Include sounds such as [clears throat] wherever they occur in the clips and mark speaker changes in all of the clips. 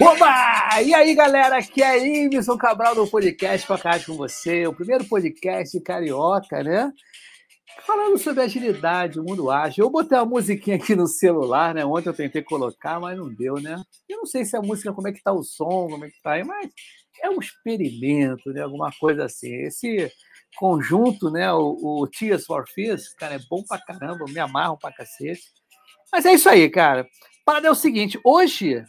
Speaker 1: Oba! E aí, galera, aqui é Ibson Cabral do podcast Podcast com você, o primeiro podcast carioca, né? Falando sobre agilidade, o mundo ágil. Eu botei uma musiquinha aqui no celular, né? Ontem eu tentei colocar, mas não deu, né? Eu não sei se a música, como é que tá o som, como é que tá aí, mas é um experimento, né? Alguma coisa assim. Esse conjunto, né? O, o Tears for Fears, cara, é bom pra caramba, me amarro pra cacete. Mas é isso aí, cara. Para é o seguinte, hoje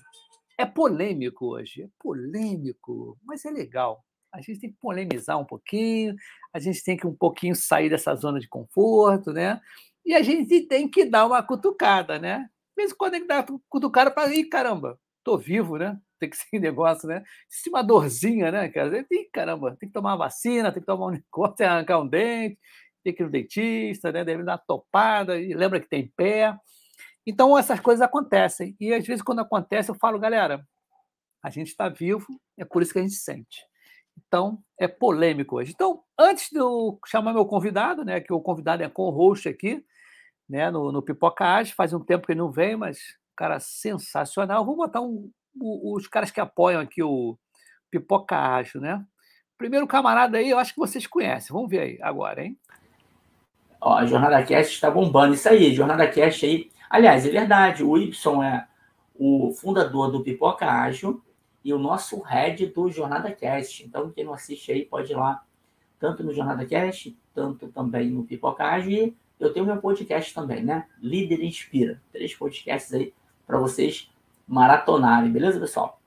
Speaker 1: é polêmico hoje, é polêmico, mas é legal. A gente tem que polemizar um pouquinho, a gente tem que um pouquinho sair dessa zona de conforto, né? E a gente tem que dar uma cutucada, né? Mesmo quando tem que dar uma cutucada para ir, caramba, tô vivo, né? Tem que ser [laughs] negócio, né? Se uma dorzinha, né, cara? Ih, caramba, tem que tomar uma vacina, tem que tomar um [laughs] negócio, tem que arrancar um dente, tem que ir no dentista, né? Deve dar uma topada, e lembra que tem pé. Então, essas coisas acontecem. E, às vezes, quando acontece, eu falo, galera, a gente está vivo, é por isso que a gente sente. Então, é polêmico hoje. Então, antes de eu chamar meu convidado, né, que o convidado é co-host aqui, né, no, no Pipoca Age, faz um tempo que ele não vem, mas cara sensacional. Vou botar um, os caras que apoiam aqui o Pipoca Ágil, né? Primeiro camarada aí, eu acho que vocês conhecem. Vamos ver aí agora, hein?
Speaker 2: Ó, a Jornada Cast está bombando. Isso aí, Jornada Cast aí Aliás, é verdade, o Y é o fundador do Pipoca Ágil e o nosso head do Jornada Cast. Então, quem não assiste aí pode ir lá, tanto no Jornada Cast, tanto também no Pipoca Ágil. E eu tenho meu podcast também, né? Líder Inspira. Três podcasts aí para vocês maratonarem, beleza, pessoal?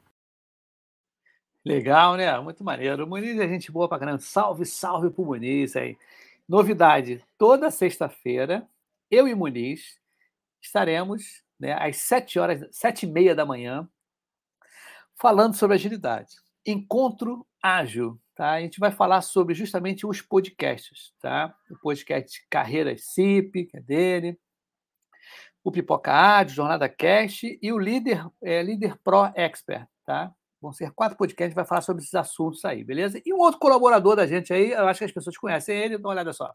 Speaker 1: Legal, né? Muito maneiro. Muniz é gente boa pra caramba. Salve, salve pro Muniz aí. Novidade, toda sexta-feira, eu e Muniz estaremos né, às sete horas, sete e meia da manhã, falando sobre agilidade. Encontro ágil, tá? A gente vai falar sobre justamente os podcasts, tá? O podcast Carreiras CIP, que é dele, o Pipoca Ágil, Jornada Cast e o Líder, é, Líder Pro Expert, tá? Vão ser quatro podcasts, vai falar sobre esses assuntos aí, beleza? E um outro colaborador da gente aí, eu acho que as pessoas conhecem ele, dá uma olhada só.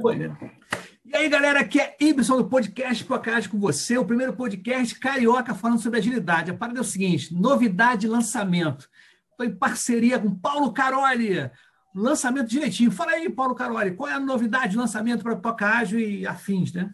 Speaker 1: E aí, galera, aqui é Ibson do podcast Podcast com você, o primeiro podcast carioca falando sobre agilidade. A parada é o seguinte: novidade lançamento. Estou em parceria com Paulo Caroli. Lançamento direitinho. Fala aí, Paulo Caroli, qual é a novidade de lançamento para Podcast e afins, né?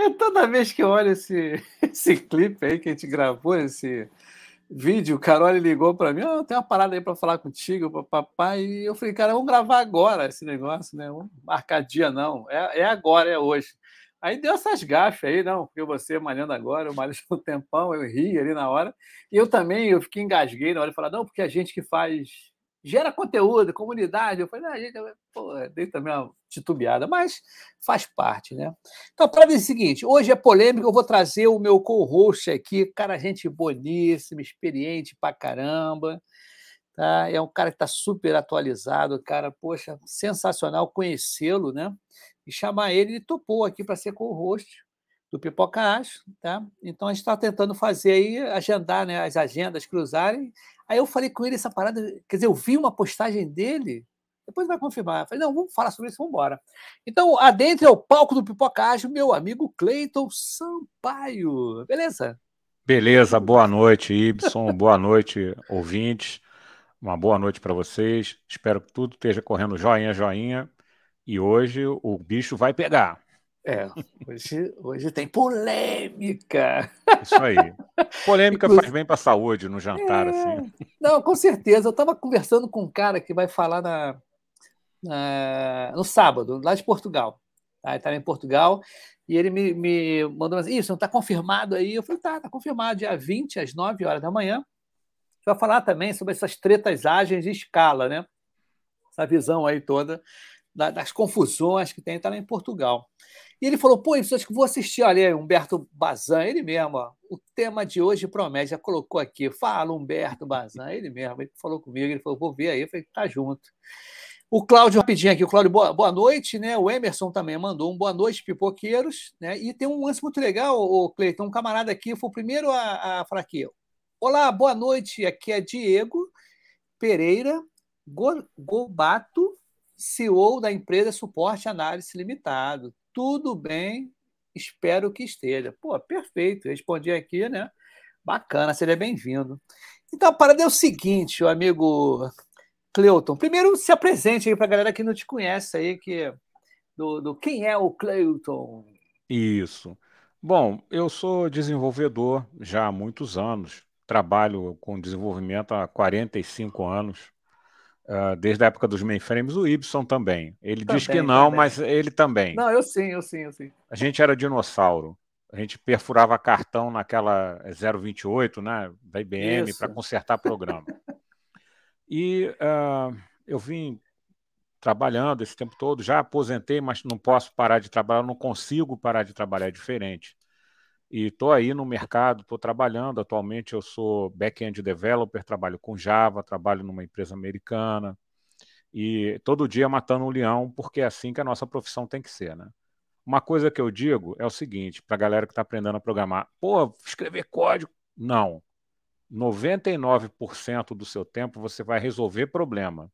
Speaker 1: E toda vez que eu olho esse, [laughs] esse clipe aí que a gente gravou, esse vídeo, o Carol ligou para mim, oh, tem uma parada aí para falar contigo, papai, e eu falei, cara, vamos gravar agora esse negócio, né? Vamos marcar dia, não. É, é agora, é hoje. Aí deu essas gafas aí, não, porque você malhando agora, eu malho [laughs] um tempão, eu ri ali na hora. E eu também, eu fiquei engasguei na hora de falar, não, porque a gente que faz gera conteúdo, comunidade. Eu falei, ah, gente, pô, dei também uma titubeada, mas faz parte, né? Então, para ver o seguinte, hoje é polêmica, eu vou trazer o meu co-host aqui, cara, gente boníssima, experiente pra caramba, tá? É um cara que está super atualizado, cara, poxa, sensacional conhecê-lo, né? E chamar ele, ele topou aqui para ser co-host do Pipoca Acho, tá? Então a gente está tentando fazer aí, agendar, né, as agendas cruzarem. Aí eu falei com ele essa parada, quer dizer, eu vi uma postagem dele, depois vai confirmar. Eu falei, não, vamos falar sobre isso, vamos embora. Então, adentre ao palco do Pipoca Acho, meu amigo Cleiton Sampaio. Beleza?
Speaker 3: Beleza, boa noite, Ibson, boa noite, ouvintes. Uma boa noite para vocês. Espero que tudo esteja correndo joinha, joinha. E hoje o bicho vai pegar.
Speaker 1: É, hoje, hoje tem polêmica.
Speaker 3: Isso aí. Polêmica Inclusive, faz bem para a saúde no jantar, é... assim.
Speaker 1: Não, com certeza. Eu estava conversando com um cara que vai falar na, na no sábado, lá de Portugal. Tá? Ele está em Portugal e ele me, me mandou assim: Isso, não está confirmado aí? Eu falei: Tá, está confirmado, dia 20, às 9 horas da manhã. Vai falar também sobre essas tretas ágeis de escala, né? Essa visão aí toda das confusões que tem, está lá em Portugal. E ele falou: pô, acho que vou assistir ali, Humberto Bazan, ele mesmo. Ó, o tema de hoje promete, já colocou aqui, fala Humberto Bazan, ele mesmo. Ele falou comigo, ele falou: vou ver aí, eu falei: tá junto. O Cláudio, rapidinho aqui, o Cláudio, boa, boa noite, né? O Emerson também mandou um boa noite, pipoqueiros, né? E tem um lance muito legal, o Cleiton, um camarada aqui, foi o primeiro a, a falar aqui. Olá, boa noite, aqui é Diego Pereira Gobato, CEO da empresa Suporte Análise Limitado tudo bem, espero que esteja. Pô, perfeito, respondi aqui, né? Bacana, seria bem-vindo. Então, a parada é o seguinte, o amigo Cleuton. Primeiro, se apresente aí para a galera que não te conhece aí, que do, do quem é o Cleuton.
Speaker 3: Isso. Bom, eu sou desenvolvedor já há muitos anos, trabalho com desenvolvimento há 45 anos. Uh, desde a época dos mainframes, o Ibson também. Ele também, diz que não, também. mas ele também.
Speaker 1: Não, eu sim, eu sim, eu sim.
Speaker 3: A gente era dinossauro. A gente perfurava cartão naquela 028, né, da IBM, para consertar programa. e uh, eu vim trabalhando esse tempo todo, já aposentei, mas não posso parar de trabalhar, não consigo parar de trabalhar diferente. E estou aí no mercado, estou trabalhando. Atualmente eu sou back-end developer, trabalho com Java, trabalho numa empresa americana. E todo dia matando um leão, porque é assim que a nossa profissão tem que ser, né? Uma coisa que eu digo é o seguinte, para a galera que está aprendendo a programar: pô, escrever código. Não. 99% do seu tempo você vai resolver problema.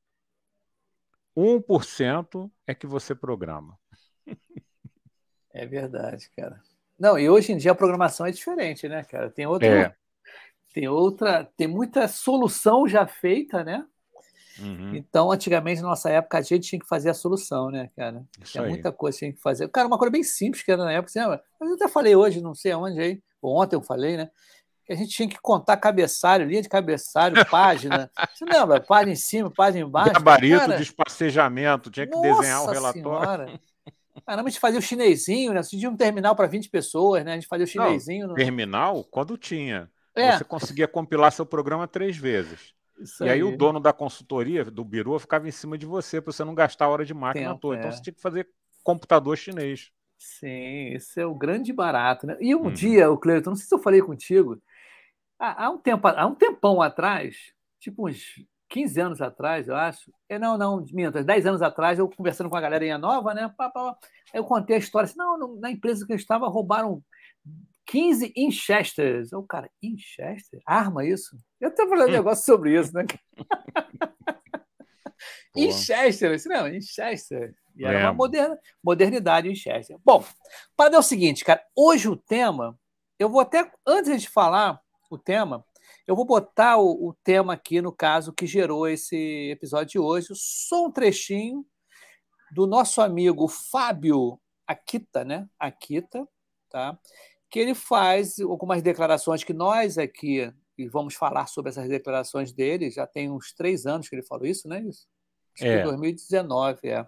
Speaker 3: 1% é que você programa.
Speaker 1: É verdade, cara. Não, e hoje em dia a programação é diferente, né, cara? Tem outra, é. tem outra, tem muita solução já feita, né? Uhum. Então, antigamente, na nossa época, a gente tinha que fazer a solução, né, cara? Isso tinha aí. muita coisa que tinha que fazer. Cara, uma coisa bem simples que era na época, assim, mas eu até falei hoje, não sei aonde aí, ou ontem eu falei, né? Que a gente tinha que contar cabeçalho, linha de cabeçalho, [laughs] página. Você lembra? Página em cima, página embaixo.
Speaker 3: Gabarito cara, de espacejamento, tinha que desenhar o relatório. Senhora. [laughs]
Speaker 1: Caramba, a gente fazia o chinesinho, né? Tinha um terminal para 20 pessoas, né? A gente fazia o chinesinho.
Speaker 3: Não, no... Terminal, quando tinha. É. Você conseguia compilar seu programa três vezes. Isso e aí. aí. o dono da consultoria, do Biru, ficava em cima de você para você não gastar hora de máquina Tempo, à toa. Então é. Então você tinha que fazer computador chinês.
Speaker 1: Sim, esse é o grande barato, né? E um uhum. dia, o Cleiton, não sei se eu falei contigo, há, há, um tempo, há um tempão atrás, tipo uns 15 anos atrás, eu acho. É, não, não, minta, 10 anos atrás, eu conversando com a galerinha nova, né? Pá, pá, eu contei a história assim: não, na empresa que eu estava, roubaram 15 Inchesters. O cara, Inchester? Arma isso? Eu até falando um negócio sobre isso, né? [laughs] Inchester, disse, não, Inchester. E era é. uma moderna, modernidade em Chester. Bom, para dar o seguinte, cara, hoje o tema, eu vou até, antes de falar o tema, eu vou botar o, o, tema aqui, no caso, que gerou esse episódio de hoje, só um trechinho do nosso amigo Fábio Akita, né? Akita, tá? Que ele faz algumas declarações que nós aqui, e vamos falar sobre essas declarações dele, já tem uns três anos que ele falou isso, né? Isso? Acho é. que 2019, é.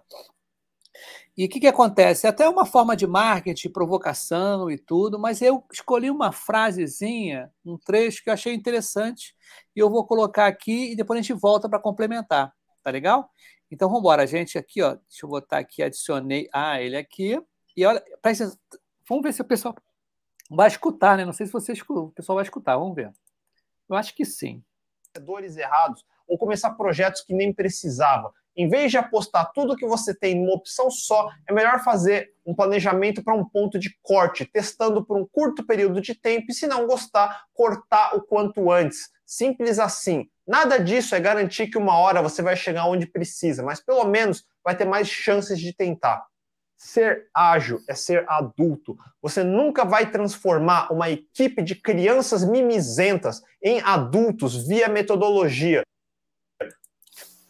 Speaker 1: E o que, que acontece? É até uma forma de marketing, provocação e tudo, mas eu escolhi uma frasezinha, um trecho que eu achei interessante, e eu vou colocar aqui e depois a gente volta para complementar. Tá legal? Então vamos embora, gente. Aqui, ó, deixa eu botar aqui, adicionei. Ah, ele aqui. E olha, presta, vamos ver se o pessoal vai escutar, né? Não sei se vocês, o pessoal vai escutar, vamos ver. Eu acho que sim.
Speaker 4: errados ou começar projetos que nem precisava. Em vez de apostar tudo que você tem numa opção só, é melhor fazer um planejamento para um ponto de corte, testando por um curto período de tempo e, se não gostar, cortar o quanto antes. Simples assim. Nada disso é garantir que uma hora você vai chegar onde precisa, mas pelo menos vai ter mais chances de tentar. Ser ágil é ser adulto. Você nunca vai transformar uma equipe de crianças mimizentas em adultos via metodologia.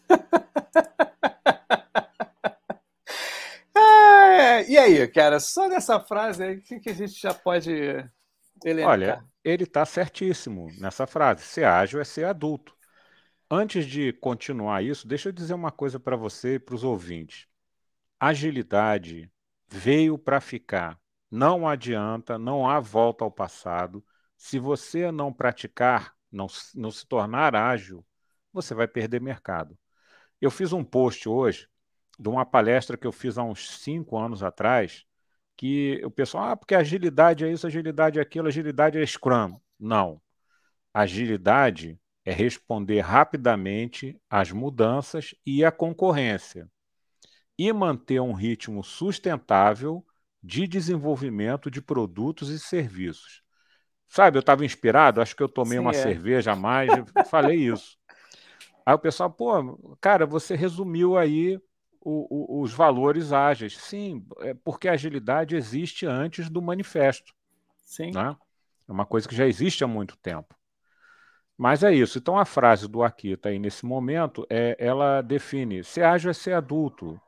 Speaker 4: [laughs]
Speaker 1: é, e aí, cara, só nessa frase aí, o que, que a gente já pode
Speaker 3: elencar? Olha, ele está certíssimo nessa frase. Ser ágil é ser adulto. Antes de continuar isso, deixa eu dizer uma coisa para você e para os ouvintes. Agilidade veio para ficar. Não adianta, não há volta ao passado. Se você não praticar, não, não se tornar ágil, você vai perder mercado. Eu fiz um post hoje de uma palestra que eu fiz há uns cinco anos atrás, que o pessoal, ah, porque agilidade é isso, agilidade é aquilo, agilidade é Scrum. Não. Agilidade é responder rapidamente às mudanças e à concorrência e manter um ritmo sustentável de desenvolvimento de produtos e serviços. Sabe, eu estava inspirado, acho que eu tomei Sim, uma é. cerveja a mais, falei isso. Aí o pessoal, pô, cara, você resumiu aí o, o, os valores ágeis. Sim, é porque a agilidade existe antes do manifesto. Sim. Né? É uma coisa que já existe há muito tempo. Mas é isso. Então a frase do Akita aí nesse momento é, ela define: ser ágil é ser adulto.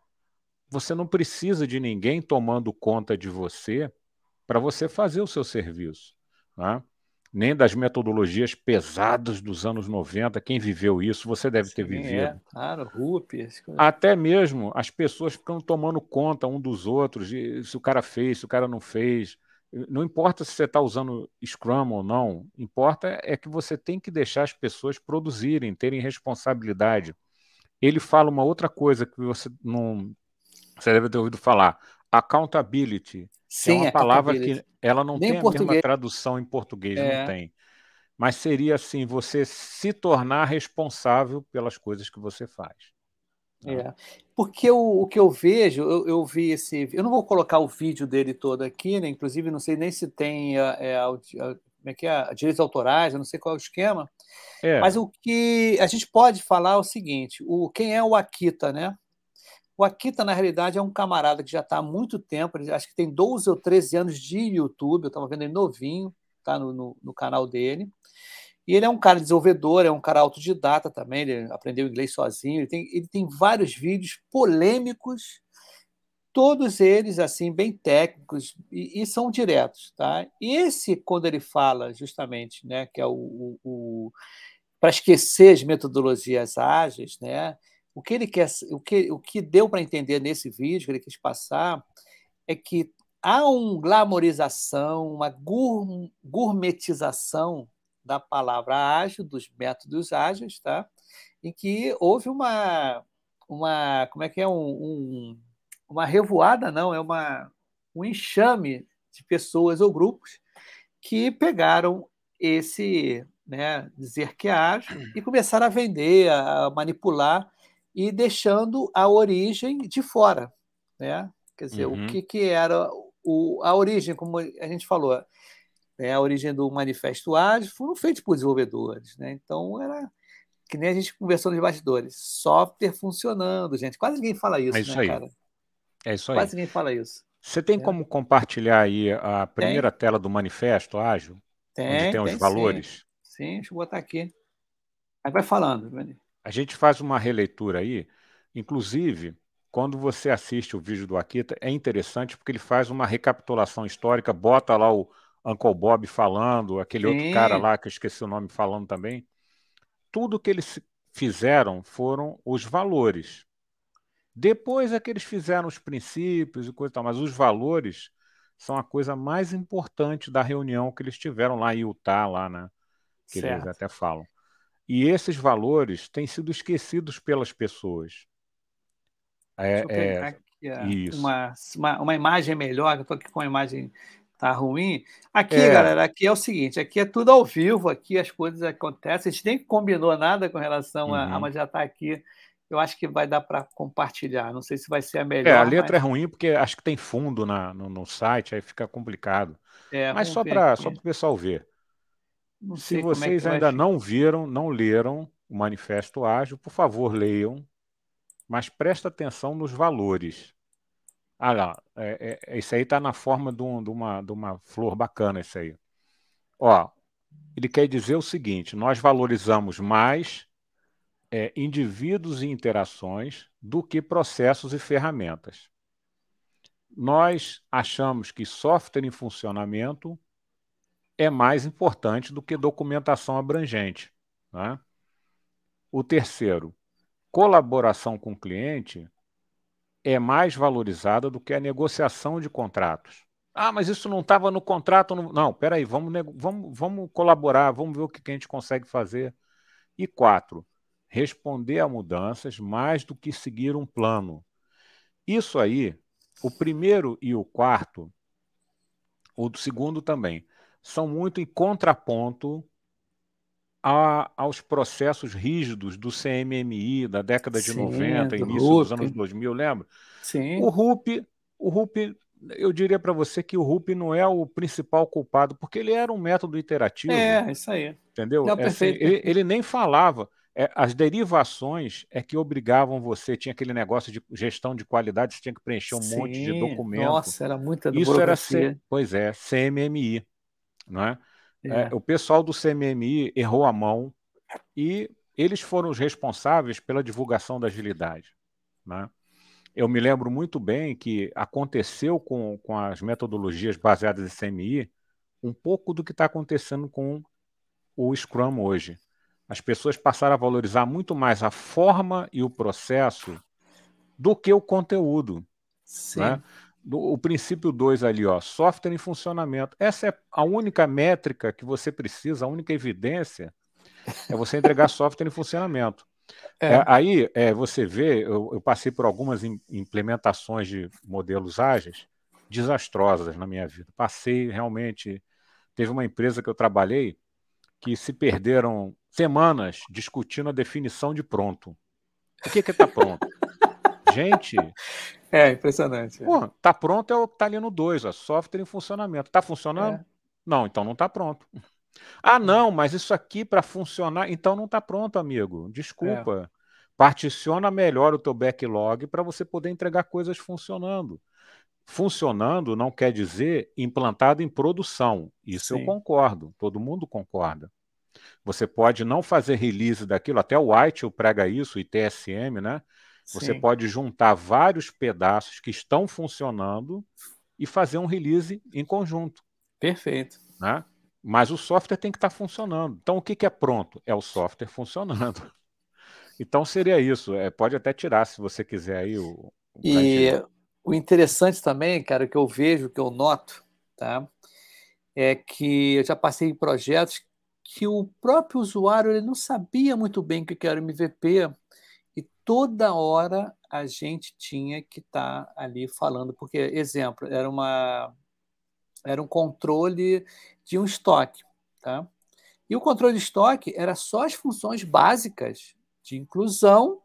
Speaker 3: Você não precisa de ninguém tomando conta de você para você fazer o seu serviço. Né? Nem das metodologias pesadas dos anos 90. Quem viveu isso, você deve Sim, ter vivido. É,
Speaker 1: claro, RUP.
Speaker 3: Até mesmo as pessoas ficam tomando conta um dos outros, se o cara fez, se o cara não fez. Não importa se você está usando Scrum ou não, importa é que você tem que deixar as pessoas produzirem, terem responsabilidade. Ele fala uma outra coisa que você não. Você deve ter ouvido falar: accountability. Sim, é uma palavra que ela não Nem tem a português. mesma tradução em português, é. não tem. Mas seria assim, você se tornar responsável pelas coisas que você faz.
Speaker 1: Né? É, porque o, o que eu vejo, eu, eu, vi esse. Eu não vou colocar o vídeo dele todo aqui, né? Inclusive, não sei nem se tem é, é, a, como é que é, direitos autorais, eu não sei qual é o esquema. É. Mas o que a gente pode falar é o seguinte: o, quem é o Akita, né? O Akita, na realidade, é um camarada que já está há muito tempo, acho que tem 12 ou 13 anos de YouTube, eu estava vendo ele novinho, tá no, no, no, canal dele. E ele é um cara desenvolvedor, é um cara autodidata também, ele aprendeu inglês sozinho, ele tem, ele tem vários vídeos polêmicos, todos eles assim bem técnicos e, e, são diretos, tá? E esse quando ele fala justamente, né, que é o, o, o para esquecer as metodologias ágeis, né? O que ele quer, o que, o que deu para entender nesse vídeo que ele quis passar é que há uma glamorização, uma gourmetização da palavra ágil, dos métodos ágeis, tá? em que houve uma, uma como é que é, um, um, uma revoada, não, é uma, um enxame de pessoas ou grupos que pegaram esse, né, dizer que é ágil e começaram a vender, a manipular e deixando a origem de fora, né? Quer dizer, uhum. o que, que era o, a origem, como a gente falou, né? a origem do Manifesto Ágil foram feitos por desenvolvedores, né? Então era que nem a gente conversou nos bastidores, software funcionando, gente. Quase ninguém fala isso, é isso né, aí. cara?
Speaker 3: É isso
Speaker 1: aí. Quase ninguém fala isso.
Speaker 3: Você tem é. como compartilhar aí a primeira tem. tela do Manifesto Ágil? Tem, onde tem os tem, valores?
Speaker 1: Sim. sim, deixa eu botar aqui. Aí vai falando, Vani.
Speaker 3: A gente faz uma releitura aí, inclusive, quando você assiste o vídeo do Akita, é interessante porque ele faz uma recapitulação histórica, bota lá o Uncle Bob falando, aquele Sim. outro cara lá que eu esqueci o nome falando também. Tudo que eles fizeram foram os valores. Depois é que eles fizeram os princípios e coisa e tal, mas os valores são a coisa mais importante da reunião que eles tiveram lá em Utah, lá, né? Que certo. eles até falam. E esses valores têm sido esquecidos pelas pessoas.
Speaker 1: É, é, aqui. Uma, uma, uma imagem melhor, eu estou aqui com a imagem tá ruim. Aqui, é. galera, aqui é o seguinte, aqui é tudo ao vivo, aqui as coisas acontecem, a gente nem combinou nada com relação a, uhum. a já está aqui. Eu acho que vai dar para compartilhar. Não sei se vai ser a melhor.
Speaker 3: É, a letra mas... é ruim porque acho que tem fundo na, no, no site, aí fica complicado. É, mas só para só o pessoal ver. Não se é vocês é ainda não viram, não leram o Manifesto Ágil, por favor, leiam, mas presta atenção nos valores. Ah lá, é, é, isso aí está na forma de, um, de, uma, de uma flor bacana, isso aí. Ó, ele quer dizer o seguinte: nós valorizamos mais é, indivíduos e interações do que processos e ferramentas. Nós achamos que software em funcionamento é mais importante do que documentação abrangente. Né? O terceiro, colaboração com o cliente é mais valorizada do que a negociação de contratos. Ah, mas isso não estava no contrato. No... Não, peraí, vamos, vamos, vamos colaborar, vamos ver o que a gente consegue fazer. E quatro, responder a mudanças mais do que seguir um plano. Isso aí, o primeiro e o quarto, o segundo também, são muito em contraponto a, aos processos rígidos do CMMI da década de Sim, 90, início RUP. dos anos 2000, lembra?
Speaker 1: Sim.
Speaker 3: O RUP, o RUP, eu diria para você que o RUP não é o principal culpado, porque ele era um método iterativo.
Speaker 1: É, isso aí.
Speaker 3: Entendeu? É, assim, ele, ele, nem falava. É, as derivações é que obrigavam você, tinha aquele negócio de gestão de qualidade, você tinha que preencher um Sim, monte de documento.
Speaker 1: Nossa, era muita
Speaker 3: Isso era, pois é, CMMI, não é? É. O pessoal do CMMI errou a mão e eles foram os responsáveis pela divulgação da agilidade. Né? Eu me lembro muito bem que aconteceu com, com as metodologias baseadas em CMI um pouco do que está acontecendo com o Scrum hoje. As pessoas passaram a valorizar muito mais a forma e o processo do que o conteúdo. Sim. Né? O princípio 2 ali, ó, software em funcionamento. Essa é a única métrica que você precisa, a única evidência é você entregar [laughs] software em funcionamento. É. É, aí é, você vê, eu, eu, passei por algumas implementações de modelos ágeis desastrosas na minha vida. Passei realmente. Teve uma empresa que eu trabalhei que se perderam semanas discutindo a definição de pronto. O que é está pronto? Gente, [laughs]
Speaker 1: é, impressionante.
Speaker 3: Pô, tá pronto é o que tá ali no 2, ó, software em funcionamento. Tá funcionando? É. Não, então não tá pronto. Ah, não, mas isso aqui para funcionar, então não tá pronto, amigo. Desculpa. É. Particiona melhor o teu backlog para você poder entregar coisas funcionando. Funcionando não quer dizer implantado em produção. Isso Sim. eu concordo, todo mundo concorda. Você pode não fazer release daquilo, até o White prega isso, o ITSM, né? Você Sim. pode juntar vários pedaços que estão funcionando e fazer um release em conjunto.
Speaker 1: Perfeito.
Speaker 3: Né? Mas o software tem que estar tá funcionando. Então, o que, que é pronto? É o software funcionando. [laughs] Então, seria isso. É, pode até tirar, se você quiser, aí o.
Speaker 1: o e o interessante também, cara, que eu vejo, que eu noto, tá? É que eu já passei em projetos que o próprio usuário ele não sabia muito bem o que era o MVP toda hora a gente tinha que estar tá ali falando, porque, exemplo, era, uma, era um controle de um estoque. Tá? E o controle de estoque era só as funções básicas de inclusão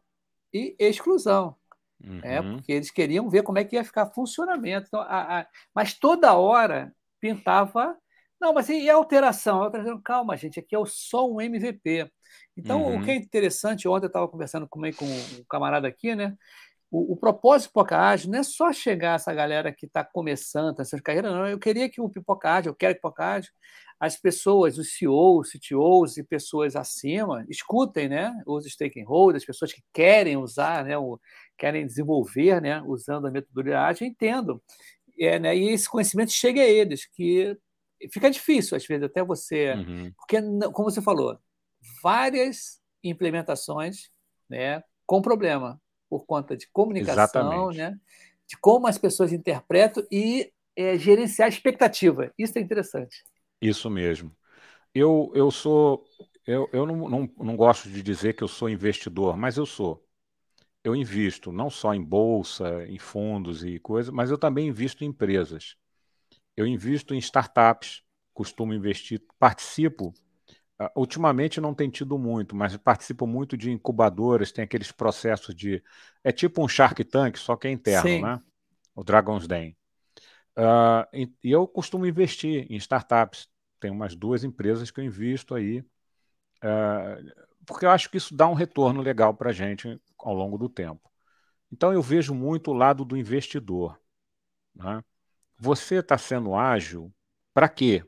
Speaker 1: e exclusão. Uhum. É, porque eles queriam ver como é que ia ficar funcionamento. Então, a, a, mas toda hora pintava. Não, mas e a alteração? A alteração? Calma, gente, aqui é só um MVP. Então, uhum. o que é interessante, ontem eu estava conversando com, com um camarada aqui, né? O, o propósito do Pipoca Ágil não é só chegar essa galera que está começando essas carreiras, não. Eu queria que o Pipoca Ágil, eu quero que o Pipoca Ágil, as pessoas, os CEOs, CTOs e pessoas acima, escutem, né? Os stakeholders, as pessoas que querem usar, né? O, querem desenvolver, né? Usando a metodologia ágil, entendam. É, né? E esse conhecimento chegue a eles, que fica difícil, às vezes, até você. Uhum. Porque, como você falou, várias implementações né, com problema. por conta de comunicação, né? de como as pessoas interpretam e é, gerenciar a expectativa. Isso é interessante.
Speaker 3: Isso mesmo. Eu, eu sou. Eu, eu não, não, não gosto de dizer que eu sou investidor, mas eu sou. Eu invisto não só em bolsa, em fundos e coisas, mas eu também invisto em empresas. Eu invisto em startups, costumo investir, participo. Uh, ultimamente não tem tido muito, mas participo muito de incubadoras, tem aqueles processos de. É tipo um Shark Tank, só que é interno, Sim. né? O Dragon's Den. Uh, e, e eu costumo investir em startups. Tem umas duas empresas que eu invisto aí, uh, porque eu acho que isso dá um retorno legal para a gente ao longo do tempo. Então eu vejo muito o lado do investidor. Né? Você está sendo ágil para quê?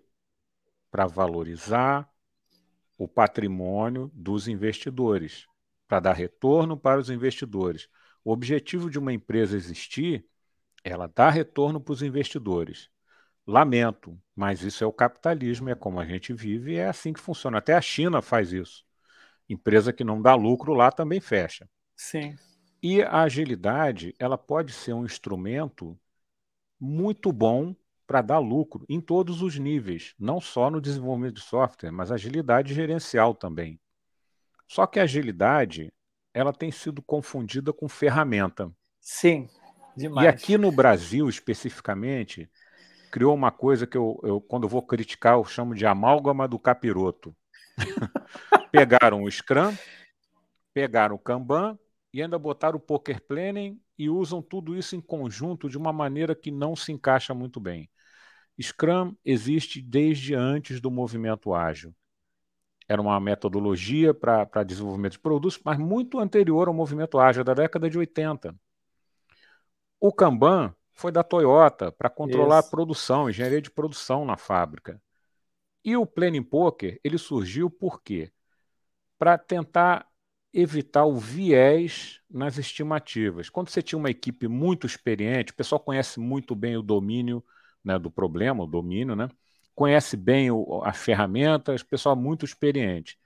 Speaker 3: Para valorizar o patrimônio dos investidores, para dar retorno para os investidores. O objetivo de uma empresa existir ela dá retorno para os investidores. Lamento, mas isso é o capitalismo, é como a gente vive e é assim que funciona. Até a China faz isso. Empresa que não dá lucro lá também fecha.
Speaker 1: Sim.
Speaker 3: E a agilidade, ela pode ser um instrumento muito bom para dar lucro em todos os níveis, não só no desenvolvimento de software, mas agilidade gerencial também. Só que a agilidade, ela tem sido confundida com ferramenta.
Speaker 1: Sim. Demais.
Speaker 3: E aqui no Brasil, especificamente, criou uma coisa que eu, eu, quando eu vou criticar, eu chamo de amálgama do capiroto. [laughs] pegaram o Scrum, pegaram o Kanban e ainda botaram o Poker Planning e usam tudo isso em conjunto de uma maneira que não se encaixa muito bem. Scrum existe desde antes do movimento ágil. Era uma metodologia para desenvolvimento de produtos, mas muito anterior ao movimento ágil, da década de 80. O Kanban foi da Toyota para controlar Isso. a produção, engenharia de produção na fábrica. E o Planning Poker, ele surgiu por quê? Para tentar evitar o viés nas estimativas. Quando você tinha uma equipe muito experiente, o pessoal conhece muito bem o domínio né, do problema, o domínio, né? conhece bem o, as ferramentas, pessoal muito experiente.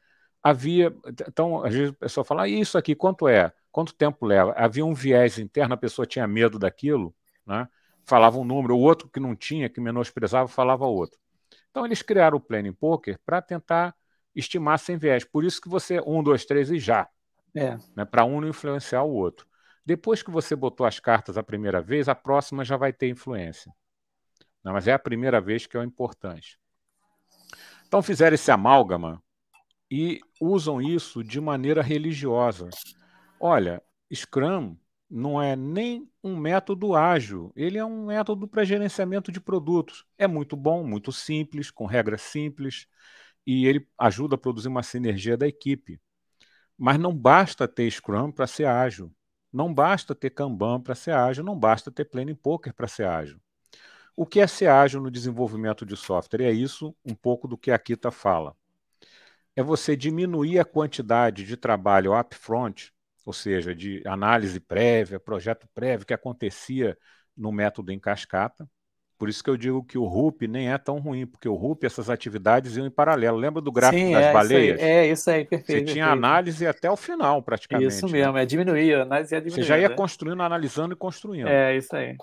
Speaker 3: Havia, então, às vezes o pessoal fala, ah, isso aqui quanto é? Quanto tempo leva? Havia um viés interno, a pessoa tinha medo daquilo, né? falava um número, o outro que não tinha, que menosprezava, falava outro. Então eles criaram o Planning Poker para tentar estimar sem viés. Por isso que você, um, dois, três e já.
Speaker 1: É.
Speaker 3: Né? Para um não influenciar o outro. Depois que você botou as cartas a primeira vez, a próxima já vai ter influência. Não, mas é a primeira vez que é o importante. Então fizeram esse amálgama e usam isso de maneira religiosa. Olha, Scrum não é nem um método ágil, ele é um método para gerenciamento de produtos. É muito bom, muito simples, com regras simples, e ele ajuda a produzir uma sinergia da equipe. Mas não basta ter Scrum para ser ágil, não basta ter Kanban para ser ágil, não basta ter Planning Poker para ser ágil. O que é ser ágil no desenvolvimento de software? É isso um pouco do que a Kita fala. É você diminuir a quantidade de trabalho upfront ou seja, de análise prévia, projeto prévio que acontecia no método em cascata. Por isso que eu digo que o RUP nem é tão ruim, porque o RUP, essas atividades iam em paralelo. Lembra do gráfico Sim, das
Speaker 1: é,
Speaker 3: baleias?
Speaker 1: Isso é, isso aí, perfeito. Você
Speaker 3: perfeito. tinha análise até o final, praticamente.
Speaker 1: Isso né? mesmo, né? é diminuir, a análise é diminuir.
Speaker 3: Você já ia né? construindo, analisando e construindo.
Speaker 1: É, isso aí.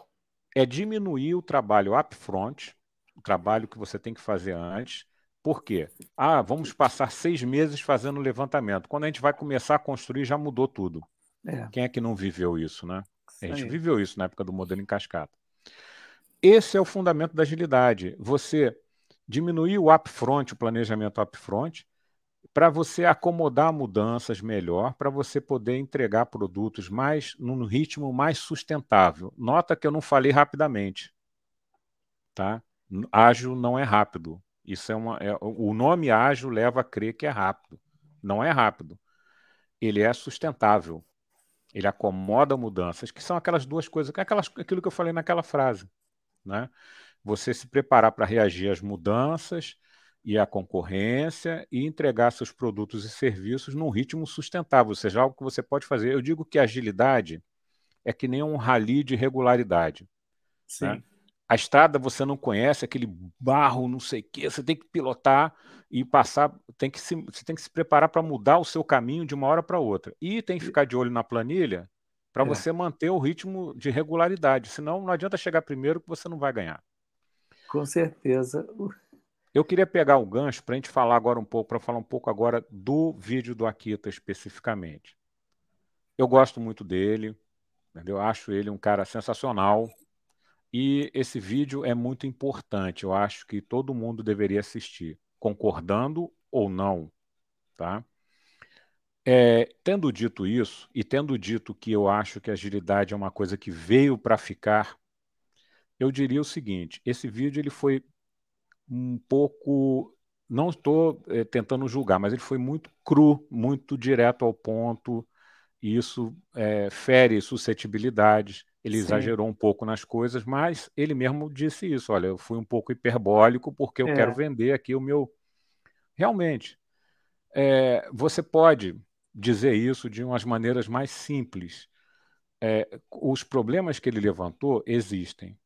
Speaker 3: É diminuir o trabalho upfront, o trabalho que você tem que fazer antes, por quê? Ah, vamos passar seis meses fazendo levantamento. Quando a gente vai começar a construir, já mudou tudo. É. Quem é que não viveu isso, né? A gente Aí. viveu isso na época do modelo em cascata. Esse é o fundamento da agilidade. Você diminuir o upfront, o planejamento upfront, para você acomodar mudanças melhor, para você poder entregar produtos mais num ritmo mais sustentável. Nota que eu não falei rapidamente, tá? Ágil não é rápido. Isso é uma, é, o nome ágil leva a crer que é rápido. Não é rápido. Ele é sustentável. Ele acomoda mudanças, que são aquelas duas coisas, aquelas, aquilo que eu falei naquela frase. Né? Você se preparar para reagir às mudanças e à concorrência e entregar seus produtos e serviços num ritmo sustentável, ou seja, algo que você pode fazer. Eu digo que agilidade é que nem um rally de regularidade. Né? Sim. Né? A estrada você não conhece, aquele barro, não sei o quê, você tem que pilotar e passar, tem que se, você tem que se preparar para mudar o seu caminho de uma hora para outra. E tem que ficar de olho na planilha para é. você manter o ritmo de regularidade. Senão, não adianta chegar primeiro que você não vai ganhar.
Speaker 1: Com certeza.
Speaker 3: Eu queria pegar o gancho para a gente falar agora um pouco, para falar um pouco agora do vídeo do Akita especificamente. Eu gosto muito dele, eu acho ele um cara sensacional. E esse vídeo é muito importante. Eu acho que todo mundo deveria assistir, concordando ou não, tá? É, tendo dito isso, e tendo dito que eu acho que a agilidade é uma coisa que veio para ficar, eu diria o seguinte: esse vídeo ele foi um pouco. Não estou é, tentando julgar, mas ele foi muito cru, muito direto ao ponto, e isso é, fere suscetibilidades. Ele Sim. exagerou um pouco nas coisas, mas ele mesmo disse isso: olha, eu fui um pouco hiperbólico porque eu é. quero vender aqui o meu. Realmente, é, você pode dizer isso de umas maneiras mais simples. É, os problemas que ele levantou existem.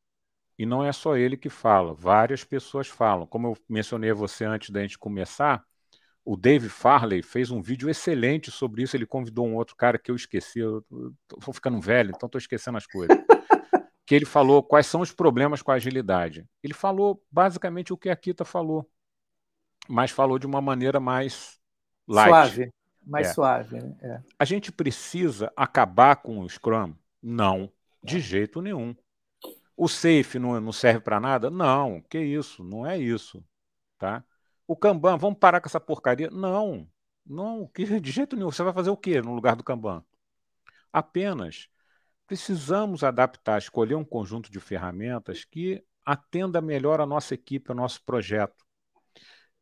Speaker 3: E não é só ele que fala, várias pessoas falam. Como eu mencionei a você antes da gente começar, o Dave Farley fez um vídeo excelente sobre isso. Ele convidou um outro cara que eu esqueci, eu estou ficando velho, então estou esquecendo as coisas. [laughs] que ele falou quais são os problemas com a agilidade. Ele falou basicamente o que a Kita falou, mas falou de uma maneira mais light.
Speaker 1: Suave, mais é. suave. Né? É.
Speaker 3: A gente precisa acabar com o Scrum? Não, de jeito nenhum. O safe não, não serve para nada? Não, que isso, não é isso. Tá? O Kanban, vamos parar com essa porcaria? Não, não, que [laughs] de jeito nenhum. Você vai fazer o quê no lugar do Kanban? Apenas precisamos adaptar, escolher um conjunto de ferramentas que atenda melhor a nossa equipe, ao nosso projeto.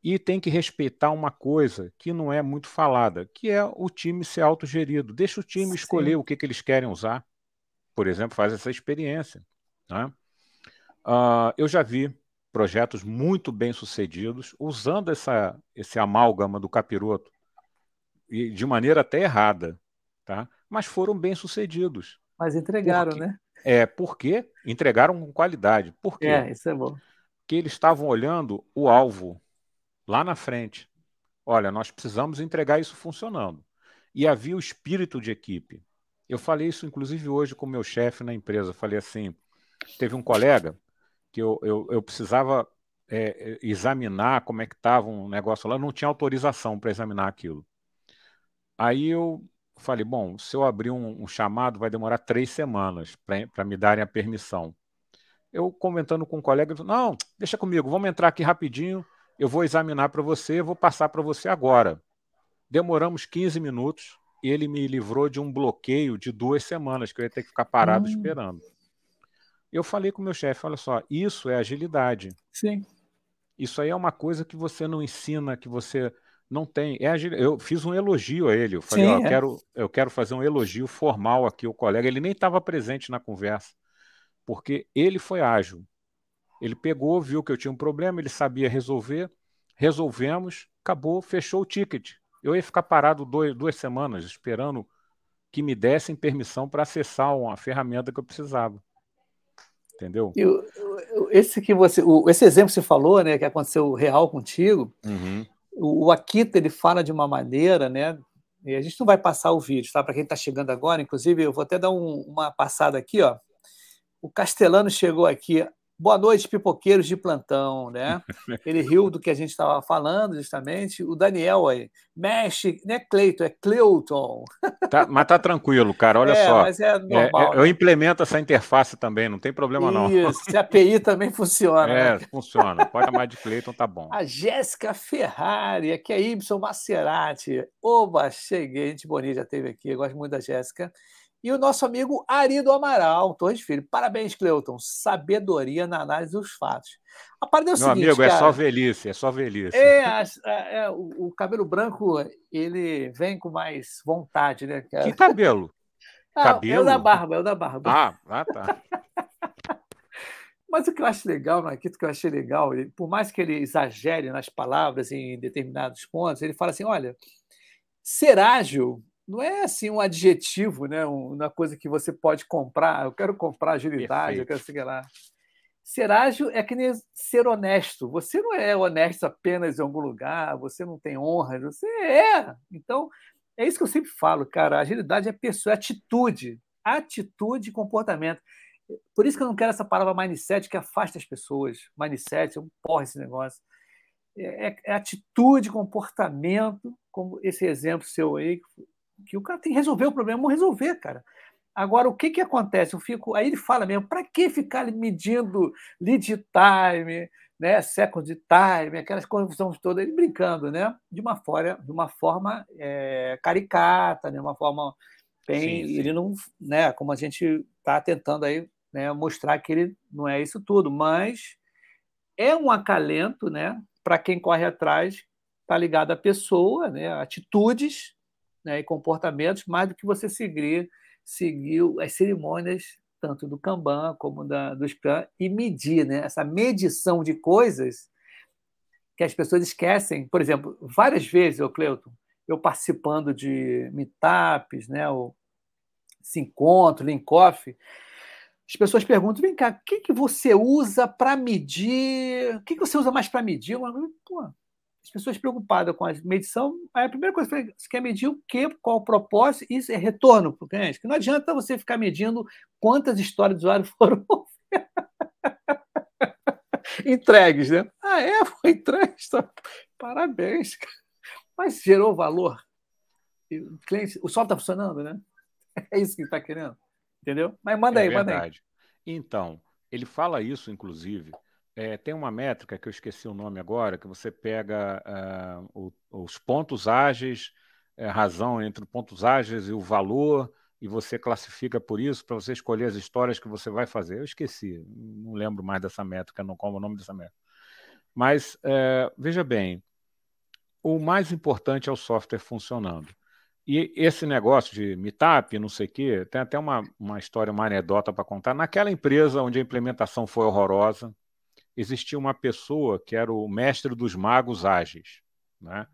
Speaker 3: E tem que respeitar uma coisa que não é muito falada, que é o time ser autogerido. Deixa o time Sim. escolher o que, que eles querem usar. Por exemplo, faz essa experiência. Né? Uh, eu já vi projetos muito bem sucedidos usando essa, esse amálgama do capiroto e de maneira até errada, tá? mas foram bem sucedidos.
Speaker 1: Mas entregaram,
Speaker 3: porque,
Speaker 1: né?
Speaker 3: É, porque entregaram com qualidade. Por quê?
Speaker 1: É, isso é bom.
Speaker 3: Porque eles estavam olhando o alvo lá na frente. Olha, nós precisamos entregar isso funcionando. E havia o espírito de equipe. Eu falei isso, inclusive, hoje com o meu chefe na empresa. Falei assim: teve um colega que eu, eu, eu precisava é, é examinar como é que estava um negócio lá, não tinha autorização para examinar aquilo. Aí eu falei, bom, se eu abrir um, um chamado, vai demorar três semanas para me darem a permissão. Eu comentando com um colega, não, deixa comigo, vamos entrar aqui rapidinho, eu vou examinar para você, vou passar para você agora. Demoramos 15 minutos e ele me livrou de um bloqueio de duas semanas, que eu ia ter que ficar parado hum. esperando. Eu falei com o meu chefe, olha só, isso é agilidade.
Speaker 1: Sim.
Speaker 3: Isso aí é uma coisa que você não ensina, que você não tem. É agil... Eu fiz um elogio a ele. Eu falei, Sim, ó, é. eu, quero, eu quero fazer um elogio formal aqui ao colega. Ele nem estava presente na conversa, porque ele foi ágil. Ele pegou, viu que eu tinha um problema, ele sabia resolver, resolvemos, acabou, fechou o ticket. Eu ia ficar parado dois, duas semanas esperando que me dessem permissão para acessar uma ferramenta que eu precisava. Entendeu?
Speaker 1: Eu, esse que você, o, esse exemplo que você falou, né, que aconteceu real contigo,
Speaker 3: uhum.
Speaker 1: o, o Akita ele fala de uma maneira, né? E a gente não vai passar o vídeo, tá? Para quem está chegando agora, inclusive eu vou até dar um, uma passada aqui, ó. O Castelano chegou aqui Boa noite, pipoqueiros de plantão, né? [laughs] Ele riu do que a gente estava falando, justamente. O Daniel aí, mexe, não é Cleiton, é Cleuton.
Speaker 3: Tá, mas tá tranquilo, cara, olha é, só. Mas é normal. É, eu né? implemento essa interface também, não tem problema não.
Speaker 1: Isso, a API também funciona.
Speaker 3: É, né? funciona. Pode chamar de Cleiton, tá bom. [laughs]
Speaker 1: A Jéssica Ferrari, aqui é Y Maserati. Oba, cheguei, gente bonita já teve aqui, eu gosto muito da Jéssica. E o nosso amigo Arido Amaral, Torres Filho. Parabéns, Cleuton. Sabedoria na análise dos fatos.
Speaker 3: A parada é o Meu seguinte, amigo, é só velhice, é só velhice.
Speaker 1: É, é, é o, o, cabelo branco, ele vem com mais vontade, né,
Speaker 3: cara? Que cabelo? [laughs]
Speaker 1: Ah, cabelo? É o da barba, é o da barba.
Speaker 3: Ah, ah tá. [laughs]
Speaker 1: Mas o que eu acho legal, Marquito, o que eu achei legal, ele, por mais que ele exagere nas palavras em determinados pontos, ele fala assim: olha, ser ágil não é assim um adjetivo, né? uma coisa que você pode comprar. Eu quero comprar agilidade, Perfeito. eu quero seguir lá. Ser ágil é que nem ser honesto. Você não é honesto apenas em algum lugar, você não tem honra, você é. Então, é isso que eu sempre falo, cara. Agilidade é pessoa, é atitude. atitude e comportamento. Por isso que eu não quero essa palavra mindset que afasta as pessoas. Mindset, eu porra esse negócio. É, é, é atitude, comportamento, como esse exemplo seu aí, que o cara tem que resolver o problema, vamos resolver, cara. Agora, o que, que acontece? Eu fico, aí ele fala mesmo, para que ficar medindo lead time, né, second time, aquelas confusões todas, ele brincando, né, de uma forma, de uma forma é, caricata, de uma forma bem, sim, sim. ele não, né, como a gente está tentando aí né, mostrar que ele não é isso tudo, mas é um acalento, né, para quem corre atrás, está ligado à pessoa, né, atitudes né, e comportamentos, mais do que você seguir, seguir as cerimônias tanto do Kanban como da, do Scrum e medir, né, essa medição de coisas que as pessoas esquecem. Por exemplo, várias vezes, eu, Cleuton, eu participando de meetups, né, o se encontro, link off, as pessoas perguntam: vem cá, o que, que você usa para medir? O que, que você usa mais para medir? Pô, as pessoas preocupadas com a medição, a primeira coisa que você quer medir o quê? Qual o propósito? Isso é retorno para o cliente. Que não adianta você ficar medindo quantas histórias de usuário [laughs] foram entregues, né? Ah, é? [laughs] Foi entregue? Parabéns. Mas gerou valor. O, cliente, o sol está funcionando, né? [laughs] É isso que está querendo. Entendeu? Mas manda é aí, verdade. manda aí.
Speaker 3: Então, ele fala isso, inclusive. É, tem uma métrica que eu esqueci o nome agora, que você pega uh, o, os pontos ágeis, é, razão entre pontos ágeis e o valor, e você classifica por isso para você escolher as histórias que você vai fazer. Eu esqueci, não lembro mais dessa métrica, não como o nome dessa métrica. Mas é, veja bem, o mais importante é o software funcionando. E esse negócio de meetup, não sei o quê, tem até uma, uma história, uma anedota para contar. Naquela empresa onde a implementação foi horrorosa, existia uma pessoa que era o mestre dos magos ágeis. Né?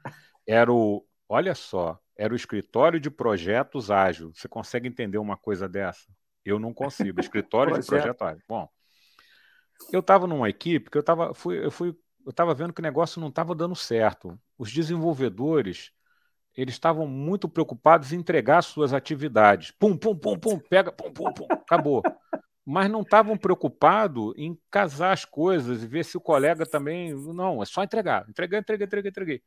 Speaker 3: Era o, olha só, era o escritório de projetos ágil. Você consegue entender uma coisa dessa? Eu não consigo. Escritório de [laughs] projeto ágil. Bom, eu estava numa equipe que eu estava fui, eu fui, eu estava vendo que o negócio não estava dando certo. Os desenvolvedores eles estavam muito preocupados em entregar suas atividades. Pum, pum, pum, pum, pega, pum, pum, pum, acabou. Mas não estavam preocupados em casar as coisas e ver se o colega também. Não, é só entregar. Entreguei, entreguei, entreguei, entreguei.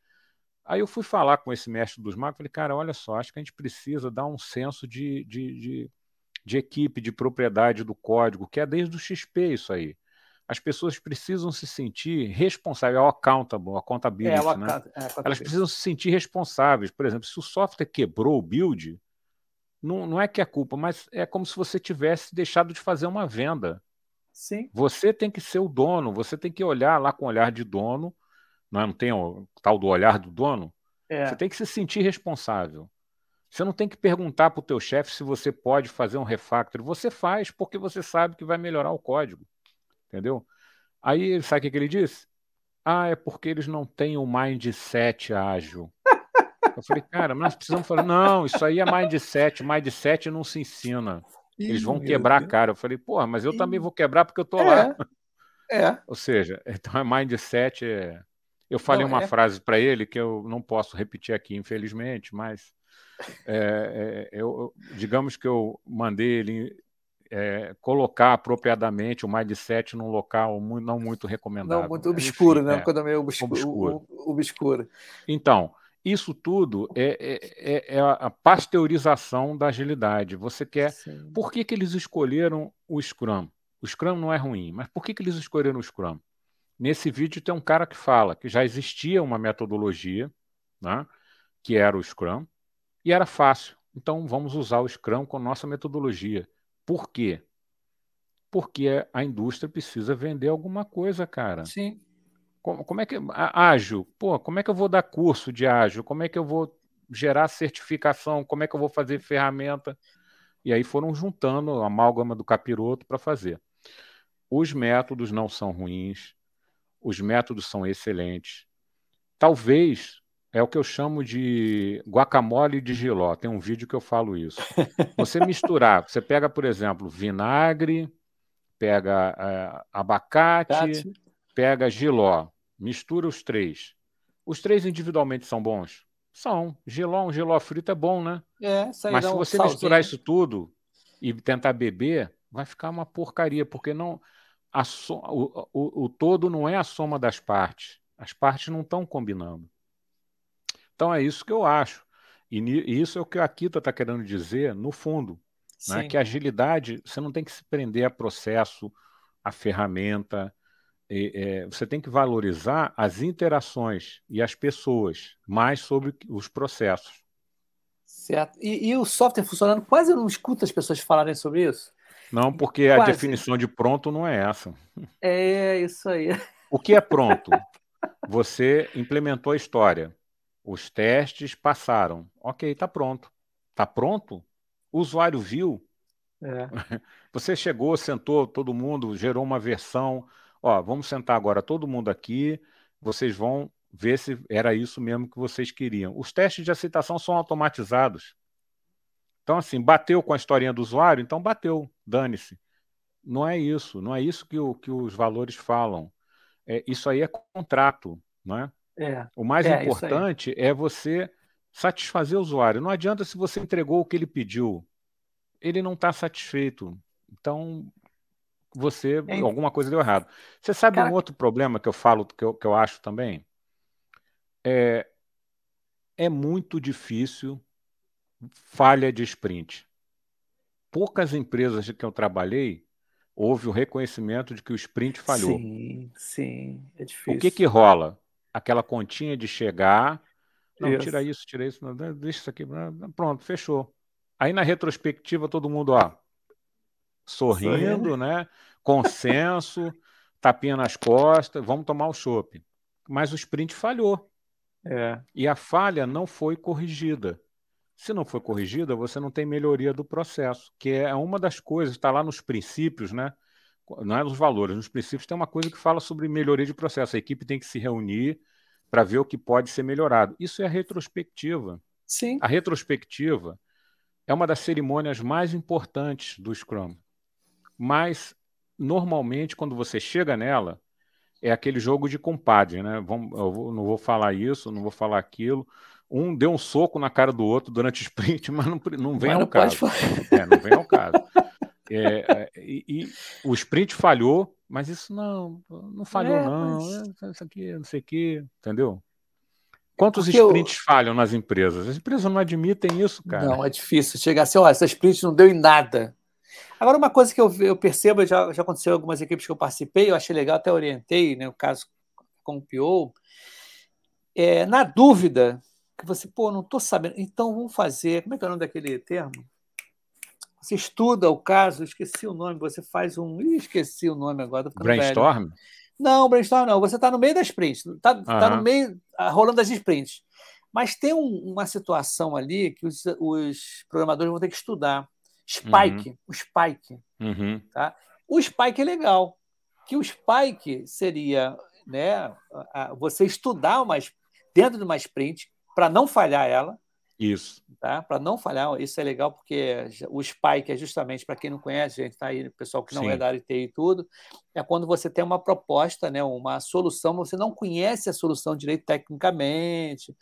Speaker 3: Aí eu fui falar com esse mestre dos magos, falei, cara, olha só, acho que a gente precisa dar um senso de, de, de, de equipe, de propriedade do código, que é desde o XP isso aí as pessoas precisam se sentir responsáveis, é o accountable, a accountability, é, né? É, Elas precisam se sentir responsáveis. Por exemplo, se o software quebrou o build, não, não é que é culpa, mas é como se você tivesse deixado de fazer uma venda.
Speaker 1: Sim.
Speaker 3: Você tem que ser o dono, você tem que olhar lá com o olhar de dono, não, é? não tem o tal do olhar do dono? É. Você tem que se sentir responsável. Você não tem que perguntar para o teu chefe se você pode fazer um refactor. Você faz porque você sabe que vai melhorar o código. Entendeu? Aí, sabe o que, ele disse? Ah, é porque eles não têm o mindset ágil. Eu falei, cara, nós precisamos falar, não, isso aí é mindset, mindset não se ensina. Eles vão quebrar a cara. Eu falei, porra, mas eu também vou quebrar porque eu tô é, lá.
Speaker 1: É.
Speaker 3: Ou seja, [laughs] então é mindset. É... Eu falei não, uma é. frase para ele que eu não posso repetir aqui, infelizmente, mas é, é, eu, digamos que eu mandei ele é, colocar apropriadamente o mindset num local não muito recomendável.
Speaker 1: Não, muito obscuro, Enfim, né? É, Quando é meio obscuro, obscuro. obscuro.
Speaker 3: Então, isso tudo é, é, é, é, a pasteurização da agilidade. Você quer. Sim. Por que, que eles escolheram o Scrum? O Scrum não é ruim, mas por que, que eles escolheram o Scrum? Nesse vídeo tem um cara que fala que já existia uma metodologia, né, que era o Scrum, e era fácil. Então vamos usar o Scrum com nossa metodologia. Por quê? Porque a indústria precisa vender alguma coisa, cara.
Speaker 1: Sim.
Speaker 3: Como, como é que. Ágil, pô, como é que eu vou dar curso de ágil? Como é que eu vou gerar certificação? Como é que eu vou fazer ferramenta? E aí foram juntando a amálgama do capiroto para fazer. Os métodos não são ruins, os métodos são excelentes. Talvez é o que eu chamo de guacamole de giló. Tem um vídeo que eu falo isso. Você [laughs] misturar, você pega, por exemplo, vinagre, pega é, abacate, pega giló, mistura os três. Os três individualmente são bons? São. Giló, um giló frito é bom, né?
Speaker 1: É,
Speaker 3: Mas se você misturar isso tudo, e tentar beber, vai ficar uma porcaria, porque não a so, o, o, o todo não é a soma das partes. As partes não estão combinando. Então é isso que eu acho. E, e isso é o que a Akita está querendo dizer, no fundo. Né? Que agilidade, você não tem que se prender a processo, a ferramenta. E, é, você tem que valorizar as interações e as pessoas, mais sobre os processos.
Speaker 1: Certo. E, e, o software funcionando, quase eu não escuto as pessoas falarem sobre isso.
Speaker 3: Não, porque quase. a definição de pronto não é essa. [laughs]
Speaker 1: É, isso aí.
Speaker 3: O que é pronto? Você implementou a história. Os testes passaram. Ok, está pronto. Está pronto? O usuário viu. É. [laughs] Você chegou, sentou, todo mundo, gerou uma versão. Ó, vamos sentar agora todo mundo aqui. Vocês vão ver se era isso mesmo que vocês queriam. Os testes de aceitação são automatizados. Então, assim, bateu com a historinha do usuário, então bateu, dane-se. Não é isso, não é isso que, o, que os valores falam. É, isso aí é contrato, não é? é o mais é, importante é você satisfazer o usuário. Não adianta se você entregou o que ele pediu, ele não está satisfeito. Então, você é. alguma coisa deu errado. Você sabe um outro problema que eu falo, que eu, que eu acho também? É, é muito difícil falha de sprint. Poucas empresas que eu trabalhei houve o reconhecimento de que o sprint falhou.
Speaker 1: Sim, sim, é difícil.
Speaker 3: O que que rola? Aquela continha de chegar, não, isso. tira isso, tira isso, não, deixa isso aqui, pronto, fechou. Aí na retrospectiva todo mundo, ó, sorrindo, sorrindo. né? Consenso, [laughs] tapinha nas costas, vamos tomar o chopp. Mas o sprint falhou.
Speaker 1: É.
Speaker 3: E a falha não foi corrigida. Se não foi corrigida, você não tem melhoria do processo, que é uma das coisas, está lá nos princípios, né? Não é nos valores, nos princípios tem uma coisa que fala sobre melhoria de processo. A equipe tem que se reunir para ver o que pode ser melhorado. Isso é a retrospectiva.
Speaker 1: Sim.
Speaker 3: A retrospectiva é uma das cerimônias mais importantes do Scrum. Mas, normalmente, quando você chega nela, é aquele jogo de compadre, né? Vamos, eu não vou falar isso, não vou falar aquilo um deu um soco na cara do outro durante o sprint, [laughs] mas não, não vem mas ao não caso. [laughs] É, não vem ao caso. É, é, e, e, o sprint falhou, mas isso não, não falhou, é, não. Mas... É, isso aqui, não sei o quê, entendeu? Quantos Porque sprints eu... falham nas empresas? As empresas não admitem isso, cara.
Speaker 1: Não, é difícil chegar assim, ó, essa sprint não deu em nada. Agora, uma coisa que eu, eu percebo, já, já aconteceu em algumas equipes que eu participei, eu achei legal, até orientei, né, o caso com o PO, é, na dúvida, que você, pô, não estou sabendo. Então vamos fazer. Como é que é o nome daquele termo? Você estuda o caso, esqueci o nome, você faz um. Ih, esqueci o nome agora.
Speaker 3: Brainstorm?
Speaker 1: Velho. Não, brainstorm não. Você está no meio das sprints, está uhum. tá no meio, ah, rolando as sprints. Mas tem um, uma situação ali que os, os, programadores vão ter que estudar. Spike, uhum. o Spike.
Speaker 3: Uhum.
Speaker 1: Tá? O Spike é legal. Que o Spike seria né, você estudar uma, dentro de uma sprint, para não falhar ela.
Speaker 3: Isso.
Speaker 1: Tá? Para não falhar, isso é legal porque o Spike é justamente, para quem não conhece, gente, tá aí, pessoal que não Sim. é da área TI e tudo, é quando você tem uma proposta, né, uma solução, você não conhece a solução direito tecnicamente,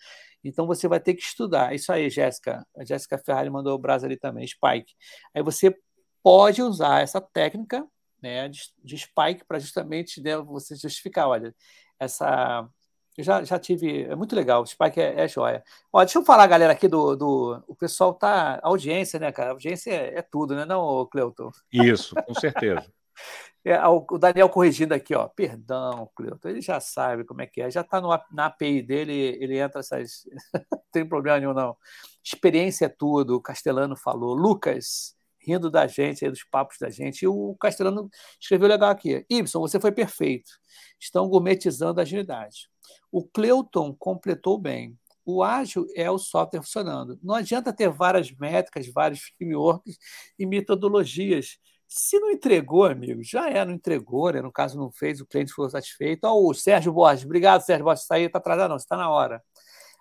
Speaker 1: então você vai ter que estudar. Isso aí, Jéssica. A Jéssica Ferrari mandou o braço ali também, Spike. Aí você pode usar essa técnica né, de, de Spike para justamente né, você justificar, olha, essa eu já, já tive. É muito legal, o Spike é, é joia. Ó, deixa eu falar, galera, aqui do, do. O pessoal tá. Audiência, né, cara? Audiência é, é tudo, né, não, Cleuton?
Speaker 3: Isso, com certeza. [laughs]
Speaker 1: É, o Daniel corrigindo aqui, ó. Perdão, Cleuton, ele já sabe como é que é. Já está na API dele, ele entra essas. não [laughs] tem problema nenhum, não. Experiência é tudo, o Castelano falou. Lucas, rindo da gente, aí, dos papos da gente. E o Castelano escreveu legal aqui. Ibson, você foi perfeito. Estão gourmetizando a agilidade. O Cleuton completou bem. O ágil é o software funcionando. Não adianta ter várias métricas, vários frameworks e metodologias. Se não entregou, amigo, já é, não entregou, né? no caso não fez, o cliente ficou satisfeito. Ó, o Sérgio Borges, obrigado, Sérgio Borges, está aí, está atrasado, não, está na hora.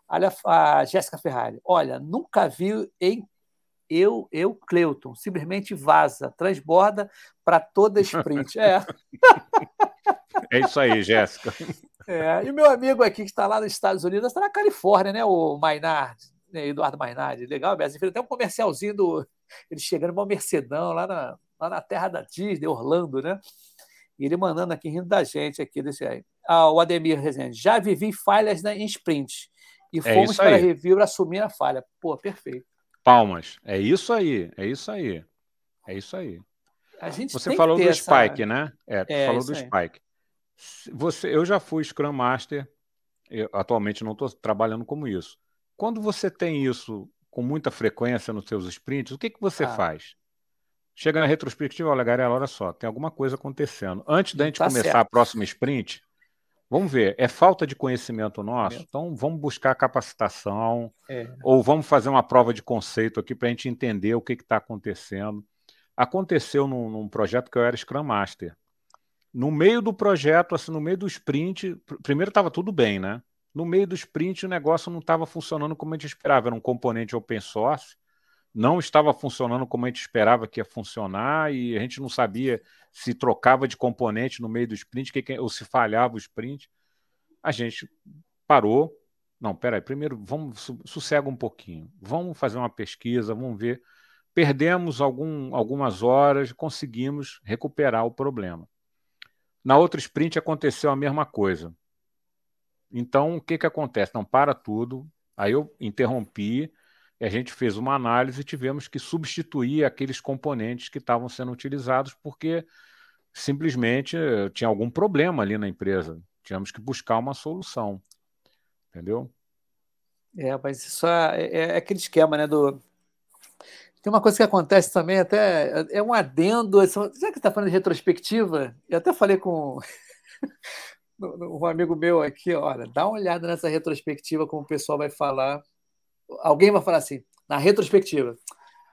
Speaker 1: Olha a Jéssica Ferrari, olha, nunca vi em eu, eu, Cleuton, simplesmente vaza, transborda para toda sprint. É. [laughs]
Speaker 3: É isso aí, Jéssica.
Speaker 1: É, e meu amigo aqui que está lá nos Estados Unidos, está na Califórnia, né? O Maynard, né? Eduardo Maynard. Legal, Beto. Até um comercialzinho do, ele chegando uma Mercedão lá na, lá na terra da Disney, Orlando, né? E ele mandando aqui, rindo da gente aqui, desse aí. Ah, o Ademir Rezende, já vivi falhas na, em sprint. E é fomos para a review assumir a falha. Pô, perfeito.
Speaker 3: Palmas. É isso aí, é isso aí. É isso aí.
Speaker 1: A gente
Speaker 3: Você falou do essa... Spike, né? É, é falou do aí. Spike. Você, eu já fui Scrum Master, eu, atualmente não estou trabalhando como isso. Quando você tem isso com muita frequência nos seus sprints, o que, que você ah. faz? Chega na retrospectiva, olha, galera, olha só, tem alguma coisa acontecendo. Antes da gente tá começar certo. a próxima sprint, vamos ver, é falta de conhecimento nosso? Então vamos buscar capacitação, é. ou vamos fazer uma prova de conceito aqui para a gente entender o que está acontecendo. Aconteceu num, num, projeto que eu era Scrum Master. No meio do projeto, assim, no meio do sprint, primeiro estava tudo bem, né? No meio do sprint, o negócio não estava funcionando como a gente esperava. Era um componente open source, não estava funcionando como a gente esperava que ia funcionar, e a gente não sabia se trocava de componente no meio do sprint ou se falhava o sprint. A gente parou. Não, peraí, primeiro vamos sossega um pouquinho. Vamos fazer uma pesquisa, vamos ver. Perdemos algum, algumas horas, conseguimos recuperar o problema. Na outra sprint aconteceu a mesma coisa. Então, o que, que acontece? Não, para tudo. Aí eu interrompi, a gente fez uma análise e tivemos que substituir aqueles componentes que estavam sendo utilizados porque simplesmente eh, tinha algum problema ali na empresa. Tínhamos que buscar uma solução. Entendeu?
Speaker 1: É, mas isso é, é, é aquele esquema, né? Do... Tem uma coisa que acontece também, até é um adendo. Já que você está falando de retrospectiva, eu até falei com [laughs] um amigo meu aqui, olha, dá uma olhada nessa retrospectiva, como o pessoal vai falar. Alguém vai falar assim, na retrospectiva,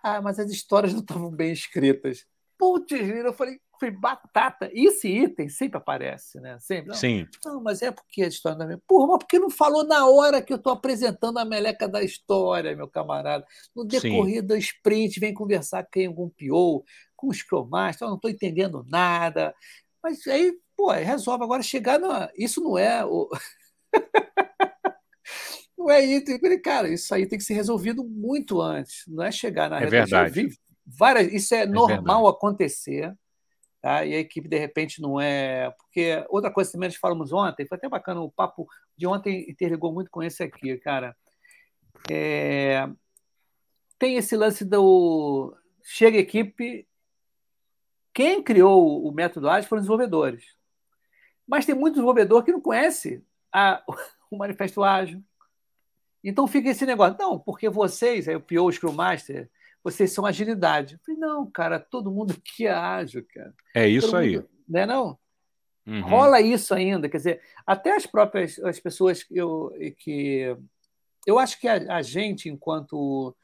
Speaker 1: ah, mas as histórias não estavam bem escritas. Putz, eu falei, foi batata. E esse item sempre aparece, né? Sempre. Não,
Speaker 3: Sim.
Speaker 1: Não, mas é porque a história não é Porra, mas porque não falou na hora que eu estou apresentando a meleca da história, meu camarada? No decorrer Sim. do sprint, vem conversar com algum PO, com os Master, eu não estou entendendo nada. Mas aí Pô, resolve agora chegar na. Isso não é o. [laughs] não é isso. Cara, isso aí tem que ser resolvido muito antes. Não é chegar na
Speaker 3: é verdade.
Speaker 1: Várias... Isso é, é normal verdade. acontecer. Tá? E a equipe, de repente, não é. Porque outra coisa também nós falamos ontem, foi até bacana, o papo de ontem interligou muito com esse aqui, cara. É... Tem esse lance do. Chega a equipe. Quem criou o método ágil foram os desenvolvedores. Mas tem muito desenvolvedor que não conhece a, [laughs] o Manifesto Ágil. Então fica esse negócio, não, porque vocês, aí o PO, o Scrum Master, vocês são agilidade. Eu falei, não, cara, todo mundo aqui é ágil, cara.
Speaker 3: É isso todo aí.
Speaker 1: Mundo, né, não? Uhum. Rola isso ainda, quer dizer, até as próprias as pessoas que eu, que eu acho que a, a gente, enquanto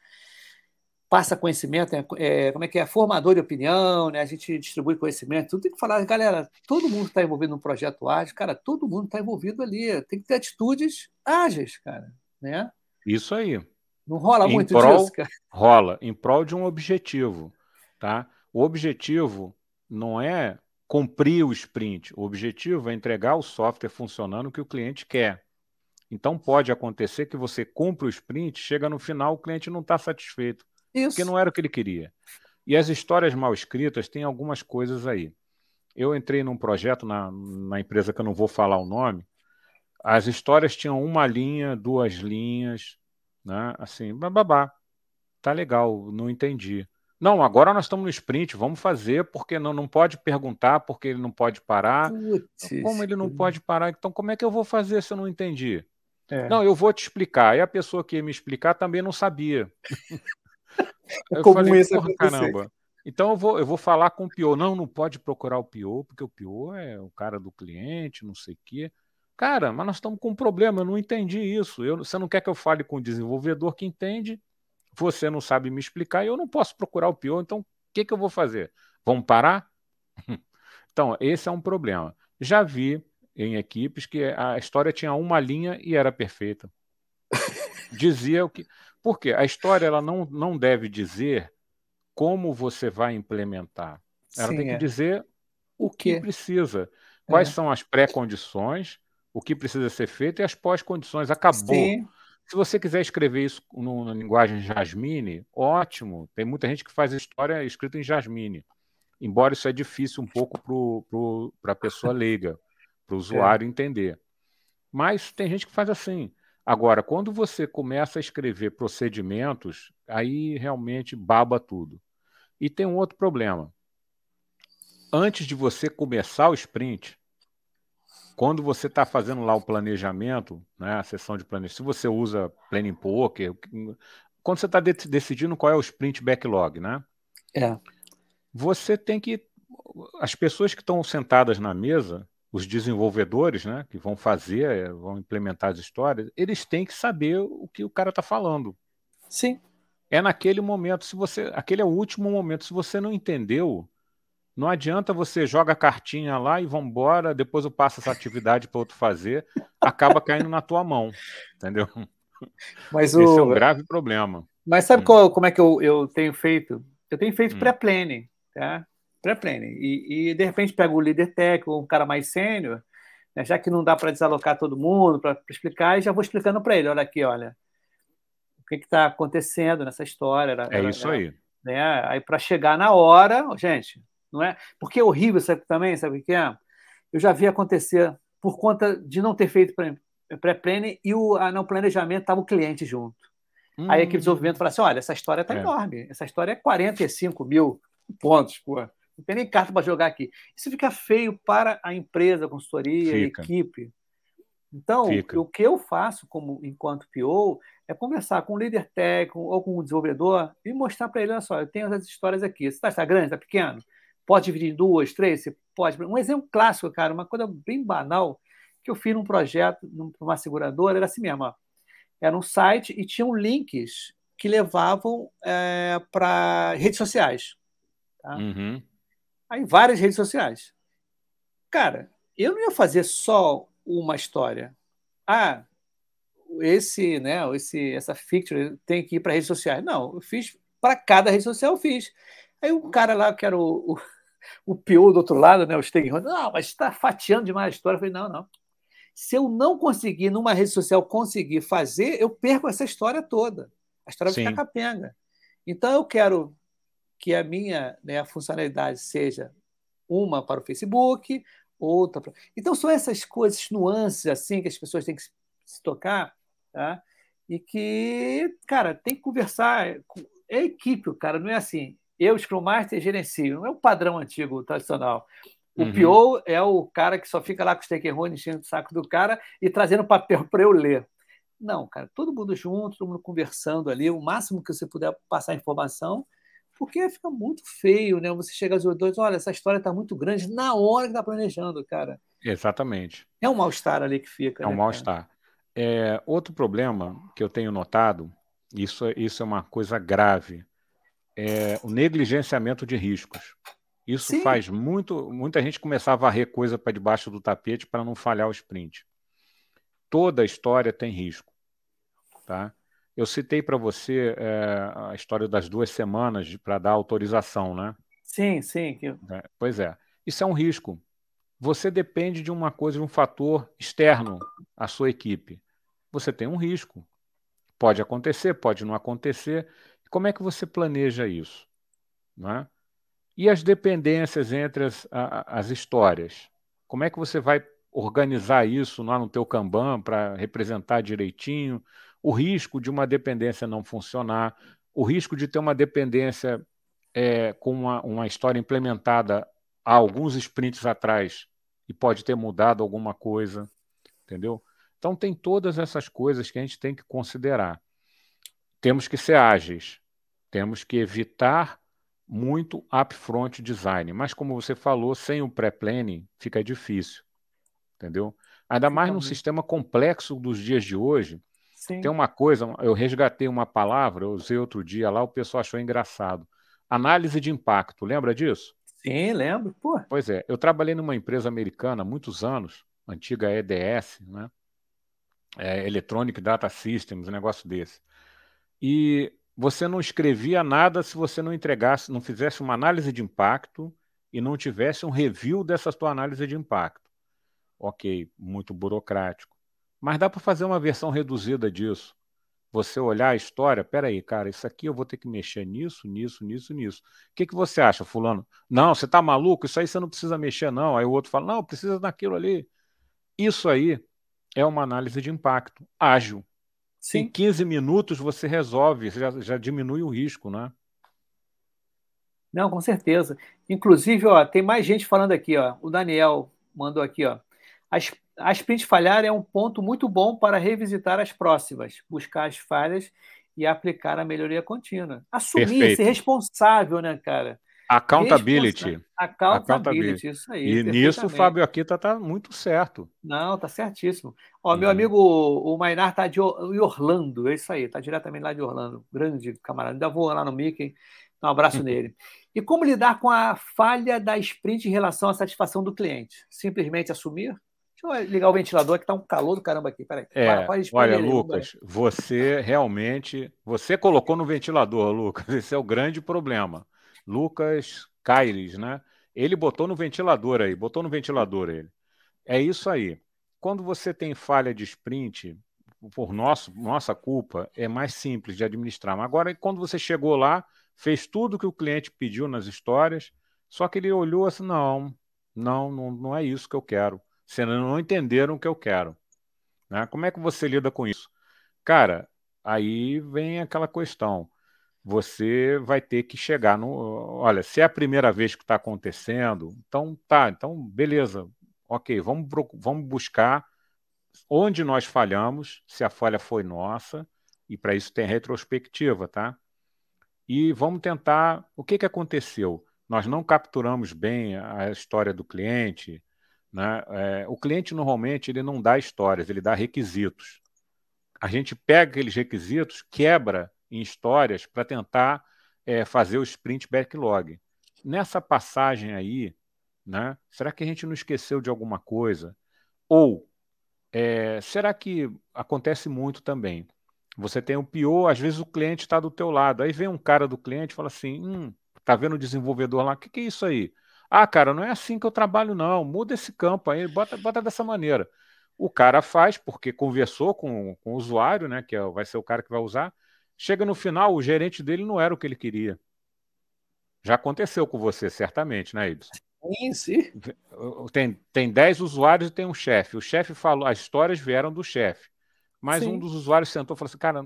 Speaker 1: passa conhecimento, é, é, como é que é, formador de opinião, né? a gente distribui conhecimento, tudo tem que falar, galera, todo mundo está envolvido no projeto ágil, cara, todo mundo está envolvido ali, tem que ter atitudes ágeis, cara, né?
Speaker 3: Isso aí.
Speaker 1: Não rola
Speaker 3: em
Speaker 1: muito
Speaker 3: prol,
Speaker 1: disso, cara?
Speaker 3: Rola, em prol de um objetivo, tá? O objetivo não é cumprir o sprint, o objetivo é entregar o software funcionando que o cliente quer. Então pode acontecer que você cumpra o sprint, chega no final, o cliente não está satisfeito. Isso. Porque não era o que ele queria. E as histórias mal escritas têm algumas coisas aí. Eu entrei num projeto na, na empresa que eu não vou falar o nome. As histórias tinham uma linha, duas linhas, né? Assim, babá. Tá legal, não entendi. Não, agora nós estamos no sprint, vamos fazer, porque não, não pode perguntar, porque ele não pode parar. Putz, como ele não pode parar? Então, como é que eu vou fazer se eu não entendi? É. Não, eu vou te explicar. E a pessoa que ia me explicar também não sabia. [laughs] eu Como falei, isso caramba. Então eu vou, eu vou falar com o Pio. Não, não pode procurar o Pio, porque o Pio é o cara do cliente, não sei o quê. Cara, mas nós estamos com um problema, eu não entendi isso. Eu, você não quer que eu fale com o desenvolvedor que entende, você não sabe me explicar e eu não posso procurar o Pio, então o que, que eu vou fazer? Vamos parar? [laughs] então, esse é um problema. Já vi em equipes que a história tinha uma linha e era perfeita. Dizia o que. Porque a história ela não, não deve dizer como você vai implementar. Ela Sim, tem que é. dizer o que, que precisa. Quais é. são as pré-condições, o que precisa ser feito e as pós-condições. Acabou. Sim. Se você quiser escrever isso na linguagem Jasmine, ótimo. Tem muita gente que faz história escrita em Jasmine. Embora isso é difícil um pouco para a pessoa leiga, para o [laughs] é. usuário é. entender. Mas tem gente que faz assim. Agora, quando você começa a escrever procedimentos, aí realmente baba tudo. E tem um outro problema. Antes de você começar o sprint, quando você está fazendo lá o planejamento, né, a sessão de planejamento, se você usa Planning Poker, quando você está de decidindo qual é o sprint backlog, né?
Speaker 1: É.
Speaker 3: Você tem que. As pessoas que estão sentadas na mesa, os desenvolvedores, né, que vão fazer, eh, vão implementar as histórias, eles têm que saber o que o cara está falando.
Speaker 1: Sim.
Speaker 3: É naquele momento, se você, aquele é o último momento. Se você não entendeu, não adianta você joga a cartinha lá e vambora, depois eu passo essa atividade para outro fazer, acaba caindo na tua mão, entendeu?
Speaker 1: Mas
Speaker 3: Esse o... é um grave problema.
Speaker 1: Mas sabe hum. qual, como é que eu, eu tenho feito? Eu tenho feito hum. pré-planning, tá? Pré-planning. E, e, de repente pego o líder técnico, um cara mais sênior, né? já que não dá para desalocar todo mundo, para explicar, e já vou explicando para ele, olha aqui, olha, o que está acontecendo nessa história. Era,
Speaker 3: é isso
Speaker 1: era,
Speaker 3: aí.
Speaker 1: Né? Aí para chegar na hora, gente, não é? Porque é horrível, sabe também, sabe o que é? Eu já vi acontecer por conta de não ter feito pré-planning e o no planejamento estava o cliente junto. Hum. Aí a equipe de desenvolvimento fala assim: olha, essa história está é. enorme, essa história é 45 mil pontos, pô. Não tem nem carta para jogar aqui. Isso fica feio para a empresa, a consultoria, fica. a equipe. Então, Fica. o que eu faço como enquanto PO é conversar com o líder técnico ou com o desenvolvedor e mostrar para ele, olha só, eu tenho essas histórias aqui. Você está tá grande, está pequeno? Pode dividir em duas, três? Você pode. Um exemplo clássico, cara, uma coisa bem banal, que eu fiz num projeto, numa seguradora, era assim mesmo. Ó. Era um site e tinham links que levavam é, para redes sociais. Tá?
Speaker 3: Uhum.
Speaker 1: Aí, várias redes sociais. Cara, eu não ia fazer só uma história. Ah, esse, né, esse, essa feature tem que ir para redes sociais. Não, eu fiz para cada rede social, eu fiz. Aí o cara lá, que era o, o o pior do outro lado, né, o stakeholder, não, mas está fatiando demais a história. Eu falei, não, não. Se eu não conseguir, numa rede social, conseguir fazer, eu perco essa história toda. A história vai ficar capenga. Então, eu quero que a minha né, a funcionalidade seja uma para o Facebook, outra para... Então, são essas coisas, nuances assim que as pessoas têm que se tocar, tá? e que, cara, tem que conversar. É equipe, cara, não é assim eu, Scrum Master, gerencio. Não é o padrão antigo, tradicional. O uhum. PO é o cara que só fica lá com o stakeholder enchendo o saco do cara e trazendo papel para eu ler. Não, cara, todo mundo junto, todo mundo conversando ali, o máximo que você puder passar informação, porque fica muito feio, né? Você chega aos dois, olha, essa história está muito grande na hora que está planejando, cara.
Speaker 3: Exatamente.
Speaker 1: É um mal-estar ali que fica.
Speaker 3: É um né, mal-estar. É, outro problema que eu tenho notado, isso, isso é uma coisa grave, é, o negligenciamento de riscos. Isso Sim. faz muito, muita gente começar a varrer coisa para debaixo do tapete para não falhar o sprint. Toda história tem risco, tá? Eu citei para você é, a história das duas semanas para dar autorização, né?
Speaker 1: Sim, sim.
Speaker 3: É, pois é. Isso é um risco. Você depende de uma coisa, de um fator externo à sua equipe. Você tem um risco. Pode acontecer, pode não acontecer. Como é que você planeja isso? Né? E as dependências entre as, a, as histórias? Como é que você vai organizar isso lá no teu Kanban para representar direitinho? O risco de uma dependência não funcionar, o risco de ter uma dependência é, com uma, uma história implementada há alguns sprints atrás e pode ter mudado alguma coisa, entendeu? Então tem todas essas coisas que a gente tem que considerar temos que ser ágeis, temos que evitar muito upfront design. Mas, como você falou, sem o pré-planning fica difícil, entendeu? Ainda mais num sistema complexo dos dias de hoje. Sim. Tem uma coisa, eu resgatei uma palavra, eu usei outro dia lá, o pessoal achou engraçado. Análise de impacto, lembra disso?
Speaker 1: Sim, lembro. Pô.
Speaker 3: Pois é, eu trabalhei numa empresa americana há muitos anos, antiga EDS, né? É, Electronic Data Systems, um negócio desse e você não escrevia nada se você não entregasse, não fizesse uma análise de impacto e não tivesse um review dessa tua análise de impacto. Ok, muito burocrático. Mas dá para fazer uma versão reduzida disso. você olhar a história, peraí, cara, isso aqui eu vou ter que mexer nisso, nisso, nisso, nisso. O que, que você acha, fulano? Não, você tá maluco? Isso aí você não precisa mexer, não. Aí o outro fala, não, precisa daquilo ali. Isso aí é uma análise de impacto ágil. Sim. Em 15 minutos você resolve, já, já diminui o risco, né?
Speaker 1: Não, com certeza. Inclusive, ó, tem mais gente falando aqui, ó. O Daniel mandou aqui, ó. As, a sprint falhar é um ponto muito bom para revisitar as próximas, buscar as falhas e aplicar a melhoria contínua. Assumir, Perfeito. ser responsável, né, cara?
Speaker 3: Accountability.
Speaker 1: Accountability, Accountability. isso aí.
Speaker 3: E nisso o Fábio Akita está muito certo.
Speaker 1: Não, tá certíssimo. Ó, uhum. meu amigo o Mainar tá de Orlando, é isso aí, tá diretamente lá de Orlando. Grande camarada. Ainda vou lá no Mickey, um abraço [laughs] nele. E como lidar com a falha da sprint em relação à satisfação do cliente? Simplesmente assumir? Deixa eu ligar o ventilador que tá um calor do caramba aqui. Peraí.
Speaker 3: É, olha, Lucas, você realmente. Você colocou no ventilador, Lucas. [laughs] Esse é o grande problema. Lucas Caires, né? Ele botou no ventilador aí, botou no ventilador ele. É isso aí. Quando você tem falha de sprint, por nosso, nossa culpa, é mais simples de administrar. Mas agora, quando você chegou lá, fez tudo que o cliente pediu nas histórias, só que ele olhou assim: não, não, não, não é isso que eu quero. Vocês não entenderam o que eu quero. Né? Como é que você lida com isso? Cara, aí vem aquela questão. Você vai ter que chegar no. Olha, se é a primeira vez que está acontecendo, então tá, então beleza, ok, vamos, vamos buscar onde nós falhamos, se a falha foi nossa, e para isso tem retrospectiva, tá? e vamos tentar. O que, que aconteceu? Nós não capturamos bem a história do cliente. Né? É, o cliente normalmente ele não dá histórias, ele dá requisitos. A gente pega aqueles requisitos, quebra em histórias para tentar é, fazer o sprint backlog. Nessa passagem aí, né, será que a gente não esqueceu de alguma coisa? Ou é, será que acontece muito também? Você tem o pior, às vezes o cliente está do teu lado. Aí vem um cara do cliente e fala assim: hum, tá vendo o desenvolvedor lá? O que, que é isso aí? Ah, cara, não é assim que eu trabalho, não. Muda esse campo aí, bota, bota dessa maneira. O cara faz porque conversou com, com o usuário, né? Que é, vai ser o cara que vai usar. Chega no final, o gerente dele não era o que ele queria. Já aconteceu com você, certamente, né, Ibsen?
Speaker 1: Sim, sim.
Speaker 3: Tem, tem 10 usuários e tem um chefe. O chefe falou, as histórias vieram do chefe. Mas Sim. um dos usuários sentou e falou assim: cara,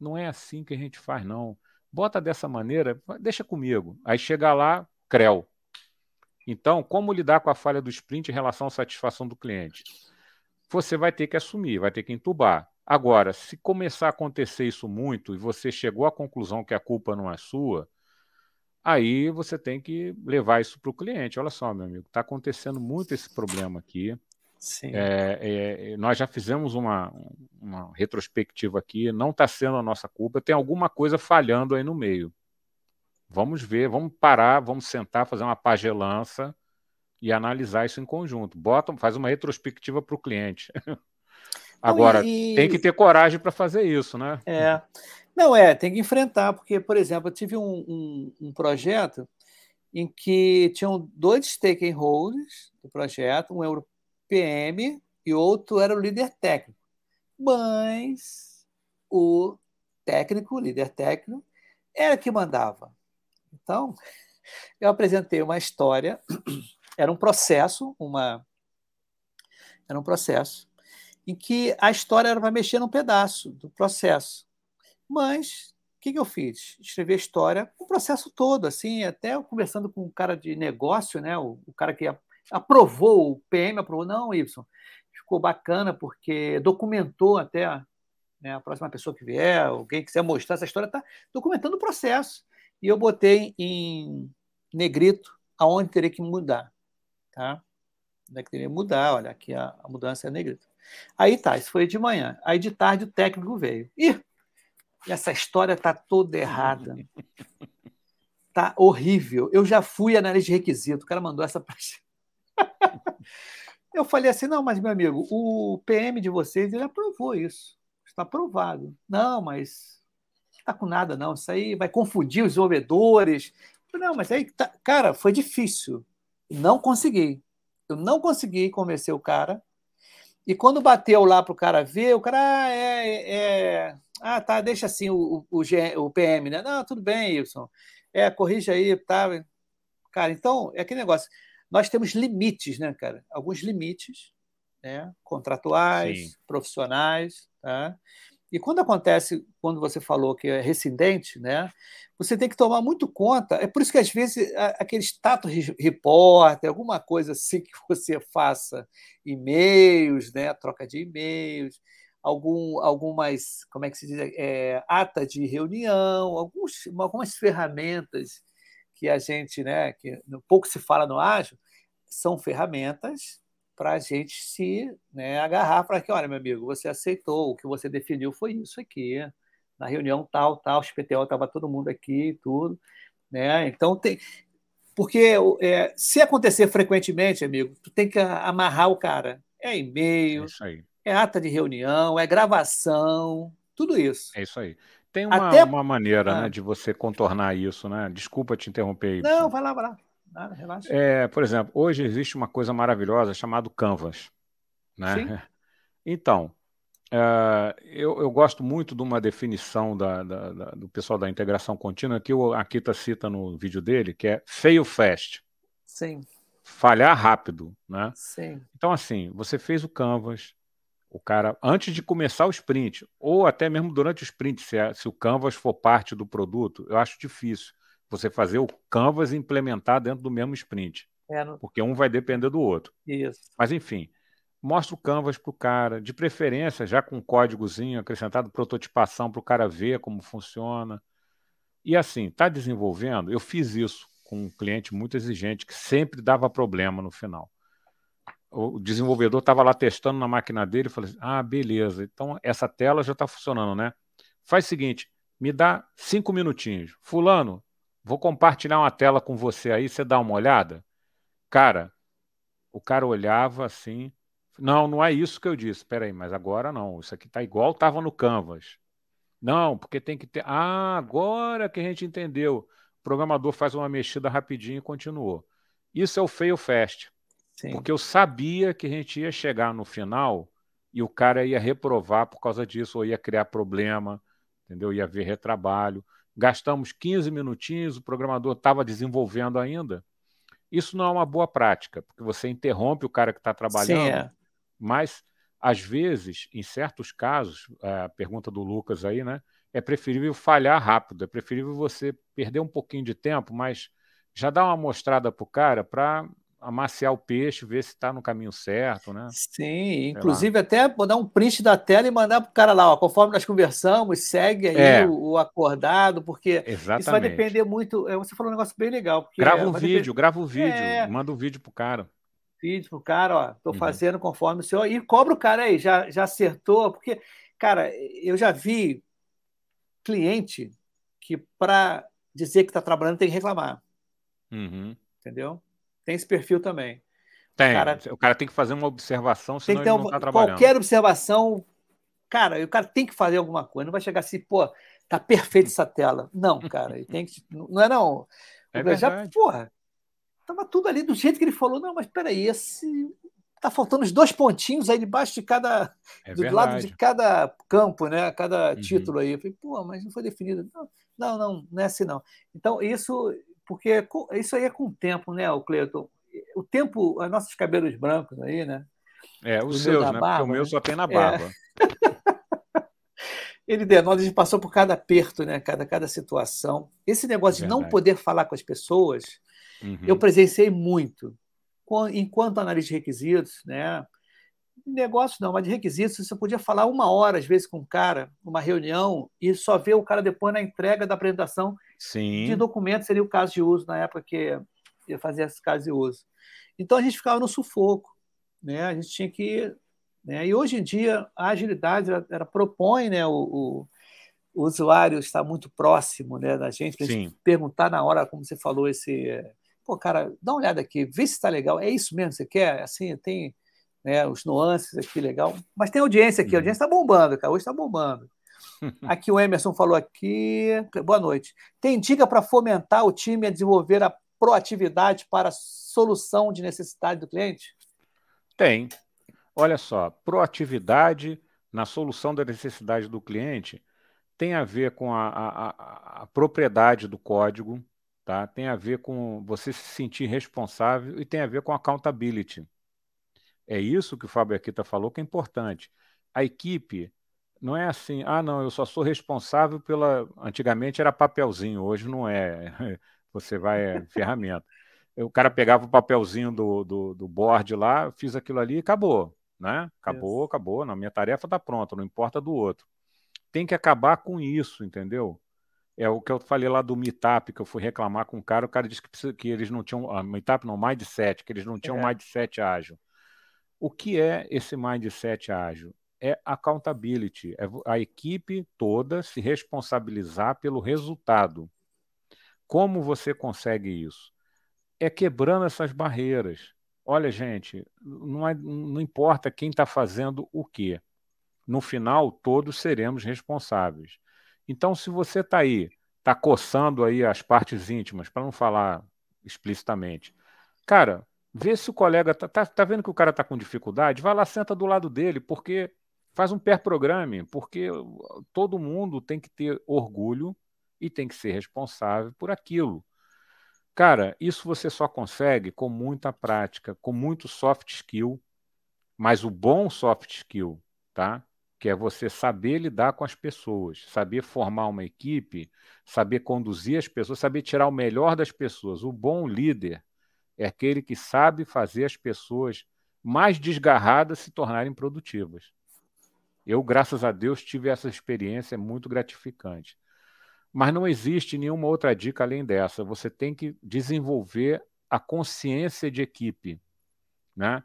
Speaker 3: não é assim que a gente faz, não. Bota dessa maneira, deixa comigo. Aí chega lá, creu. Então, como lidar com a falha do sprint em relação à satisfação do cliente? Você vai ter que assumir, vai ter que entubar. Agora, se começar a acontecer isso muito e você chegou à conclusão que a culpa não é sua, aí você tem que levar isso para o cliente. Olha só, meu amigo, está acontecendo muito esse problema aqui. É, é, nós já fizemos uma, uma retrospectiva aqui, não está sendo a nossa culpa, tem alguma coisa falhando aí no meio. Vamos ver, vamos parar, vamos sentar, fazer uma pagelança e analisar isso em conjunto. Bota, faz uma retrospectiva para o cliente. [laughs] Agora, e... tem que ter coragem para fazer isso, né?
Speaker 1: É. Não, é, tem que enfrentar, porque, por exemplo, eu tive um, um, um projeto em que tinham dois stakeholders do projeto, um PM e outro era o líder técnico. Mas o técnico, o líder técnico, era que mandava. Então, eu apresentei uma história, [clears throat] era um processo, uma era um processo em que a história era para mexer num pedaço do processo. Mas o que, que eu fiz? Escrevi a história, o processo todo, assim, até conversando com um cara de negócio, né, o, o cara que aprovou, o PM aprovou, não, Y. Ficou bacana porque documentou até né, a próxima pessoa que vier, alguém quiser mostrar essa história, está documentando o processo. E eu botei em negrito aonde teria que mudar. Tá? Onde é que teria que mudar? Olha, aqui a, a mudança é negrito. Aí tá, isso foi de manhã. Aí de tarde o técnico veio. Ih, essa história tá toda errada. Tá horrível. Eu já fui análise de requisito. O cara mandou essa pra [laughs] eu falei assim: não, mas meu amigo, o PM de vocês ele aprovou isso. Está aprovado. Não, mas está com nada, não. Isso aí vai confundir os desenvolvedores. Não, mas aí, tá... cara, foi difícil. Não consegui. Eu não consegui convencer o cara. E quando bateu lá para o cara ver, o cara ah, é, é, Ah, tá, deixa assim o, o, o PM, né? Não, tudo bem, Wilson. É, corrija aí, tá? Cara, então, é aquele negócio. Nós temos limites, né, cara? Alguns limites, né? Contratuais, Sim. profissionais, tá? E quando acontece, quando você falou que é rescindente, né, você tem que tomar muito conta. É por isso que, às vezes, aquele status repórter, alguma coisa assim que [laughs] você faça, e-mails, né, troca de e-mails, algum, algumas, como é que se diz, é, ata de reunião, alguns, algumas ferramentas que a gente, né, que pouco se fala no ágil, são ferramentas para a gente se né, agarrar para que, olha, meu amigo, você aceitou, o que você definiu foi isso aqui, na reunião tal, tal, os PTO estava todo mundo aqui e tudo, né? Então tem, porque é, se acontecer frequentemente, amigo, tu tem que amarrar o cara. É e-mail, é, é ata de reunião, é gravação, tudo isso.
Speaker 3: É isso aí. Tem uma, Até... uma maneira ah. né, de você contornar isso, né? Desculpa te interromper.
Speaker 1: Não, vai lá, vai lá. Nada, relaxa.
Speaker 3: É, por exemplo, hoje existe uma coisa maravilhosa chamada Canvas. Né? Sim. [laughs] Então, uh, eu, eu, gosto muito de uma definição da, da, da, do pessoal da integração contínua que o Akita cita no vídeo dele, que é fail fast.
Speaker 1: Sim.
Speaker 3: Falhar rápido. Né?
Speaker 1: Sim.
Speaker 3: Então, assim, você fez o Canvas, o cara, antes de começar o sprint, ou até mesmo durante o sprint, se, se o Canvas for parte do produto, eu acho difícil você fazer o Canvas implementar dentro do mesmo sprint. É, no... Porque um vai depender do outro.
Speaker 1: Isso.
Speaker 3: Mas, enfim, mostra o Canvas para o cara, de preferência já com um códigozinho acrescentado, prototipação para o cara ver como funciona. E assim, está desenvolvendo? Eu fiz isso com um cliente muito exigente que sempre dava problema no final. O desenvolvedor estava lá testando na máquina dele e falou assim: Ah, beleza, então essa tela já está funcionando, né? Faz o seguinte, me dá cinco minutinhos. Fulano, Vou compartilhar uma tela com você aí, você dá uma olhada? Cara, o cara olhava assim. Não, não é isso que eu disse. Espera aí, mas agora não. Isso aqui tá igual estava no Canvas. Não, porque tem que ter. Ah, agora que a gente entendeu. O programador faz uma mexida rapidinho e continuou. Isso é o fail fast. Sim. Porque eu sabia que a gente ia chegar no final e o cara ia reprovar por causa disso, ou ia criar problema, entendeu? Ia haver retrabalho gastamos 15 minutinhos, o programador estava desenvolvendo ainda. Isso não é uma boa prática, porque você interrompe o cara que está trabalhando, Sim, é. mas às vezes, em certos casos, a pergunta do Lucas aí, né? É preferível falhar rápido, é preferível você perder um pouquinho de tempo, mas já dá uma mostrada para o cara para amaciar o peixe, ver se está no caminho certo, né?
Speaker 1: Sim, inclusive até dar um print da tela e mandar para o cara lá, ó, conforme nós conversamos, segue aí é. o, o, acordado, porque Exatamente. isso vai depender muito. É, você falou um negócio bem legal. Porque
Speaker 3: grava um vídeo, depender... grava o um vídeo, é... manda o um vídeo pro cara.
Speaker 1: Vídeo pro cara, ó, tô uhum. fazendo conforme o senhor. E cobra o cara aí, já, já acertou, porque, cara, eu já vi cliente que para dizer que está trabalhando tem que reclamar.
Speaker 3: Uhum.
Speaker 1: Entendeu? Tem esse perfil também.
Speaker 3: Tem. O cara, o cara tem que fazer uma observação, senão tem que ter não tá
Speaker 1: trabalhando. Qualquer observação, cara, o cara tem que fazer alguma coisa. Não vai chegar assim, pô, tá perfeita essa tela. Não, cara, ele tem que. Não é não.
Speaker 3: É
Speaker 1: já, porra, tava tudo ali do jeito que ele falou. Não, mas peraí, esse. Tá faltando os dois pontinhos aí debaixo de cada. É do verdade. lado de cada campo, né? Cada uhum. título aí. Eu falei, pô, mas não foi definido. Não, não, não, não é assim, não. Então, isso porque isso aí é com o tempo, né, o Cleiton? O tempo, os nossos cabelos brancos aí, né?
Speaker 3: É, os seus, né? Barba, Porque o meu né? só tem na barba.
Speaker 1: É. [laughs] Ele denota, a gente passou por cada aperto, né? Cada, cada situação. Esse negócio Verdade. de não poder falar com as pessoas, uhum. eu presenciei muito. Enquanto analista de requisitos, né? Negócio não, mas de requisitos, você podia falar uma hora, às vezes, com um cara, numa reunião, e só ver o cara depois na entrega da apresentação
Speaker 3: Sim.
Speaker 1: de documento seria o caso de uso, na época que ia fazer esse caso de uso. Então a gente ficava no sufoco, né? a gente tinha que. Né? E hoje em dia a agilidade ela, ela propõe né, o, o, o, usuário estar muito próximo né, da gente, para gente perguntar na hora, como você falou, esse. Pô, cara, dá uma olhada aqui, vê se está legal. É isso mesmo que você quer? Assim, tem né, os nuances aqui legal. Mas tem audiência aqui, a uhum. audiência está bombando, cara. Hoje está bombando. [laughs] Aqui o Emerson falou aqui. Boa noite. Tem dica para fomentar o time a desenvolver a proatividade para a solução de necessidade do cliente?
Speaker 3: Tem. Olha só, proatividade na solução da necessidade do cliente. tem a ver com a, a, a, propriedade do código, tá? tem a ver com você se sentir responsável e tem a ver com accountability. É isso que o Fábio Aquita falou que é importante. A equipe não é assim, ah, não, eu só sou responsável pela. Antigamente era papelzinho, hoje não é. [laughs] Você vai, é ferramenta. O cara pegava o papelzinho do, do, do board lá, fiz aquilo ali e acabou. Né? Acabou, acabou. Na minha tarefa está pronta, não importa do outro. Tem que acabar com isso, entendeu? É o que eu falei lá do Meetup, que eu fui reclamar com o cara, o cara disse que, que eles não tinham. Ah, Meetup não, Mindset, que eles não tinham é. Mindset ágil. O que é esse Mindset ágil? é accountability, é a equipe toda se responsabilizar pelo resultado. Como você consegue isso? É quebrando essas barreiras. Olha, gente, não, é, não importa quem está fazendo o quê. No final, todos seremos responsáveis. Então, se você está aí, está coçando aí as partes íntimas, para não falar explicitamente, cara, vê se o colega está tá, tá vendo que o cara está com dificuldade, vai lá, senta do lado dele, porque Faz um pair programming, porque todo mundo tem que ter orgulho e tem que ser responsável por aquilo. Cara, isso você só consegue com muita prática, com muito soft skill, mas o bom soft skill, tá? Que é você saber lidar com as pessoas, saber formar uma equipe, saber conduzir as pessoas, saber tirar o melhor das pessoas. O bom líder é aquele que sabe fazer as pessoas mais desgarradas se tornarem produtivas. Eu, graças a Deus, tive essa experiência muito gratificante. Mas não existe nenhuma outra dica além dessa. Você tem que desenvolver a consciência de equipe. Né?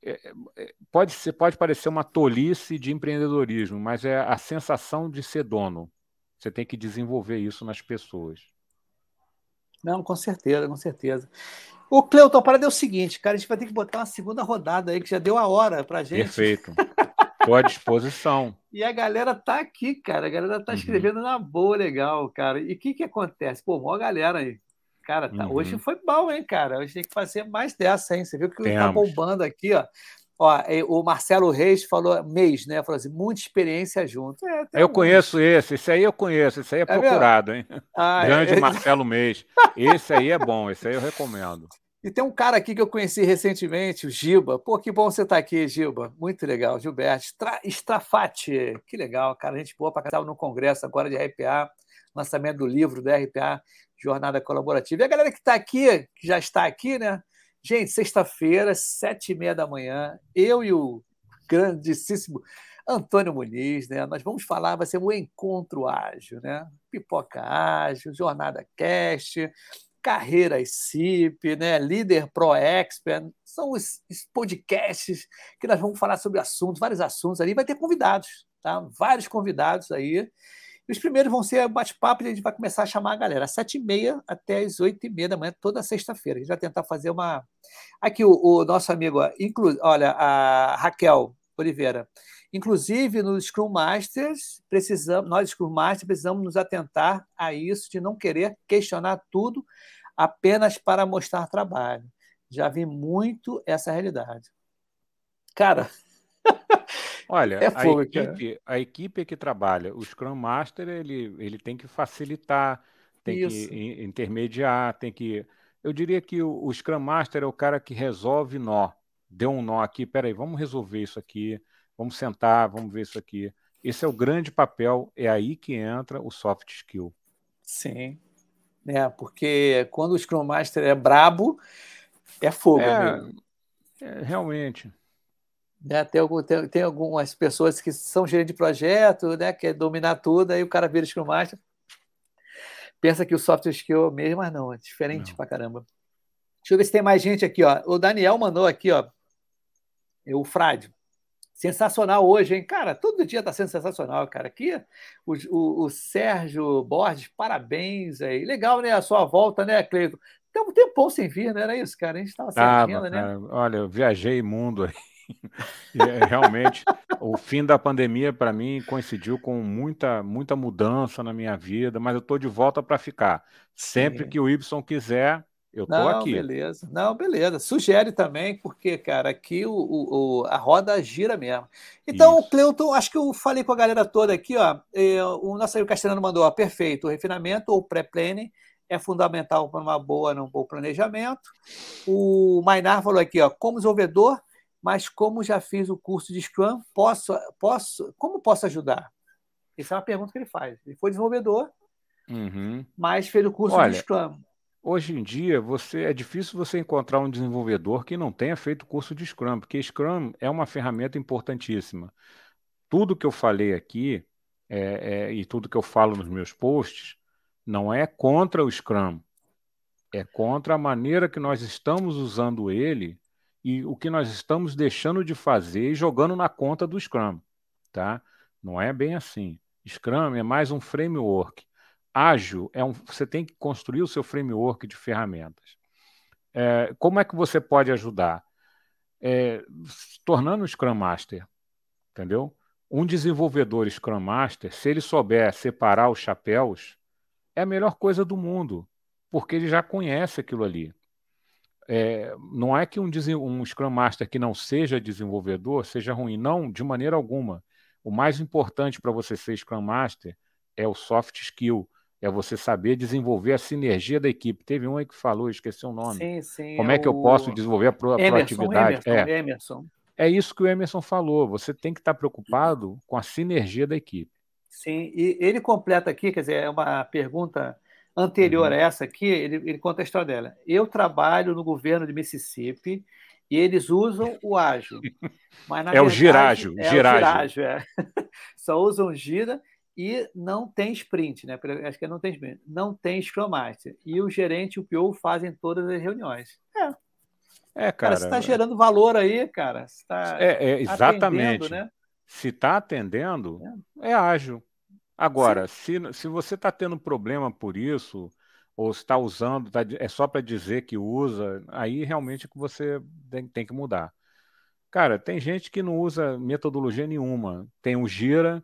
Speaker 3: É, é, é, pode, ser, pode parecer uma tolice de empreendedorismo, mas é a sensação de ser dono. Você tem que desenvolver isso nas pessoas.
Speaker 1: Não, com certeza, com certeza. O Cleuton, a parada é o seguinte, cara, a gente vai ter que botar uma segunda rodada aí, que já deu a hora pra gente.
Speaker 3: Perfeito. [laughs] Estou à disposição.
Speaker 1: E a galera tá aqui, cara. A galera tá uhum. escrevendo uhum. na boa, legal, cara. E o que que acontece? Pô, maior galera aí. Cara, tá, uhum. hoje foi bom, hein, cara? Hoje tem que fazer mais dessa, hein? Você viu que tá Temos. tá bombando aqui, ó. Ó, o Marcelo Reis falou, mês, né? Falou assim, muita experiência junto.
Speaker 3: É, eu um... conheço esse, esse aí eu conheço, esse aí é, é procurado, mesmo? hein? Ah, Grande é... Marcelo Mês. Esse aí é bom, esse aí eu recomendo. [laughs]
Speaker 1: E tem um cara aqui que eu conheci recentemente, o Giba. Pô, que bom você estar tá aqui, Giba. Muito legal. Gilberto Strafati. Que legal, cara. A gente boa para casar no congresso agora de RPA, lançamento do livro da RPA, Jornada Colaborativa. E a galera que está aqui, que já está aqui, né? Gente, sexta-feira, sete e meia da manhã, eu e o grandíssimo Antônio Muniz, né? Nós vamos falar, vai ser um encontro ágil, né? Pipoca ágil, Jornada Cast Carreira CIP, né? Líder Pro Expert, são os, os, podcasts que nós vamos falar sobre assuntos, vários assuntos ali, vai ter convidados, tá? Vários convidados aí. Os primeiros vão ser bate-papo e a gente vai começar a chamar a galera, às sete e meia até às oito e meia da manhã, toda sexta-feira. A gente vai tentar fazer uma. Aqui, o, o nosso amigo, inclu... olha, a Raquel Oliveira. Inclusive, no Scrum Masters, precisamos, nós, Scrum Masters, precisamos nos atentar a isso, de não querer questionar tudo apenas para mostrar trabalho. Já vi muito essa realidade. Cara. [laughs]
Speaker 3: Olha, é fogo, a, equipe, a equipe que trabalha, o Scrum Master, ele, ele tem que facilitar, tem Isso. que intermediar, tem que. Eu diria que o, o Scrum Master é o cara que resolve nó. Deu um nó aqui, peraí, vamos resolver isso aqui, vamos sentar, vamos ver isso aqui. Esse é o grande papel, é aí que entra o soft skill.
Speaker 1: Sim, né? Porque quando o Scrum Master é brabo, é fogo. É,
Speaker 3: é realmente.
Speaker 1: Né? Tem, algum, tem, tem, algumas pessoas que são gerentes de projeto, né? quer dominar tudo, aí o cara vira Scrum Master, pensa que o software skill é o mesmo, mas não, é diferente não. pra caramba. Deixa eu ver se tem mais gente aqui. Ó. O Daniel mandou aqui, ó. O Frade. Sensacional hoje, hein? Cara, todo dia está sendo sensacional, cara. Aqui, o, o, o, Sérgio Borges, parabéns aí. Legal, né? A sua volta, né, Cleiton? Tem um tempão sem vir, né? Era isso, cara. A gente estava sem
Speaker 3: ah, agenda, né? Olha, eu viajei mundo aí. [laughs] É, realmente, o fim da pandemia, para mim, coincidiu com muita, muita mudança na minha vida, mas eu estou de volta para ficar. Sempre Sim. que o Y quiser, Eu estou aqui.
Speaker 1: Beleza. Não, beleza. Sugere também, porque, cara, aqui o, o a roda gira mesmo. Então, Isso. Cleuton, acho que eu falei com a galera toda aqui, ó. Eh, o nosso amigo Castelhano mandou, ó, perfeito. O refinamento ou pré-planning é fundamental para uma boa, um bom planejamento. O Mainar falou aqui, ó, como desenvolvedor, mas como já fiz o curso de Scrum, posso, posso, como posso ajudar? Essa é uma pergunta que ele faz. Ele foi desenvolvedor, uhum. mas fez o curso Olha, de Scrum.
Speaker 3: Hoje em dia, você é difícil você encontrar um desenvolvedor que não tenha feito curso de Scrum, porque Scrum é uma ferramenta importantíssima. Tudo que eu falei aqui é, é, e tudo que eu falo nos meus posts não é contra o Scrum, é contra a maneira que nós estamos usando ele e o que nós estamos deixando de fazer e jogando na conta do Scrum, tá? Não é bem assim. Scrum é mais um framework. Ágil é um, você tem que construir o seu framework de ferramentas. É, como é que você pode ajudar? É, tornando o Scrum Master, entendeu? Um desenvolvedor Scrum Master, se ele souber separar os chapéus, é a melhor coisa do mundo, porque ele já conhece aquilo ali. É, não é que um, um Scrum Master que não seja desenvolvedor seja ruim, não, de maneira alguma. O mais importante para você ser Scrum Master é o soft skill, é você saber desenvolver a sinergia da equipe. Teve um aí que falou, esqueci o nome.
Speaker 1: Sim, sim.
Speaker 3: Como é, é que eu posso desenvolver a, pro,
Speaker 1: Emerson,
Speaker 3: proatividade?
Speaker 1: Emerson, é. Emerson.
Speaker 3: é isso que o Emerson falou. Você tem que estar preocupado com a sinergia da equipe.
Speaker 1: Sim, e ele completa aqui, quer dizer, é uma pergunta anterior uhum. a essa aqui, ele, ele conta a história dela. Eu trabalho no governo de Mississippi e eles usam o ágil. [laughs]
Speaker 3: Mas, é verdade, o girágio.
Speaker 1: É girágio. o girágio, é. [laughs] Só usam gira e não tem sprint, né? Acho que não tem sprint. Não tem Scrum Master. E o gerente e o PO fazem todas as reuniões. É. É, cara. cara você está gerando valor aí, cara. Você tá
Speaker 3: é, é, exatamente. Né? Se está atendendo, é. é ágil. Agora, se, se você está tendo problema por isso, ou está usando, tá, é só para dizer que usa, aí realmente que você tem, tem, que mudar. Cara, tem gente que não usa metodologia nenhuma. Tem o Gira,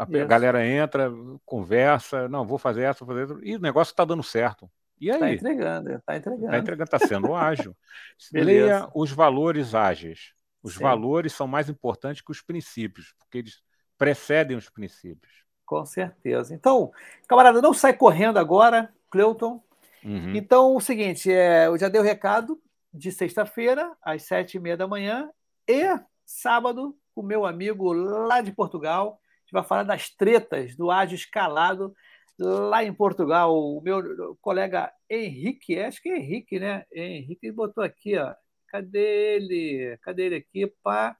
Speaker 3: a isso. galera entra, conversa, não, vou fazer essa, vou fazer essa, e o negócio está dando certo. E
Speaker 1: tá aí? Está entregando, está entregando. Está
Speaker 3: entregando, está sendo ágil. [laughs] Leia os valores ágeis. Os Sim. valores são mais importantes que os princípios, porque eles precedem os princípios.
Speaker 1: Com certeza. Então, camarada, não sai correndo agora, Cleuton. Uhum. Então, o seguinte, é, eu já dei o recado de sexta-feira, às sete e meia da manhã, e sábado, com meu amigo lá de Portugal. Gente vai falar das tretas do ágio escalado lá em Portugal. O meu colega Henrique, acho que é Henrique, né? Henrique botou aqui, ó. Cadê ele? Cadê ele aqui? Pá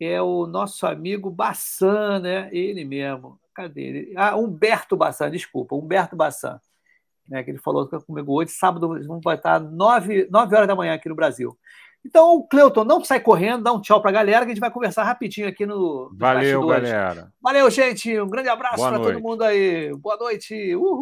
Speaker 1: é o nosso amigo Bassan, né? Ele mesmo. Cadê ele? Ah, Humberto Bassan, desculpa, Humberto Bassan. Né, que ele falou comigo hoje, sábado, vamos estar 9, 9 horas da manhã aqui no Brasil. Então, Cleuton, não sai correndo, dá um tchau para a galera, que a gente vai conversar rapidinho aqui no.
Speaker 3: Valeu, galera.
Speaker 1: Valeu, gente. Um grande abraço para todo mundo aí. Boa noite. Uhul.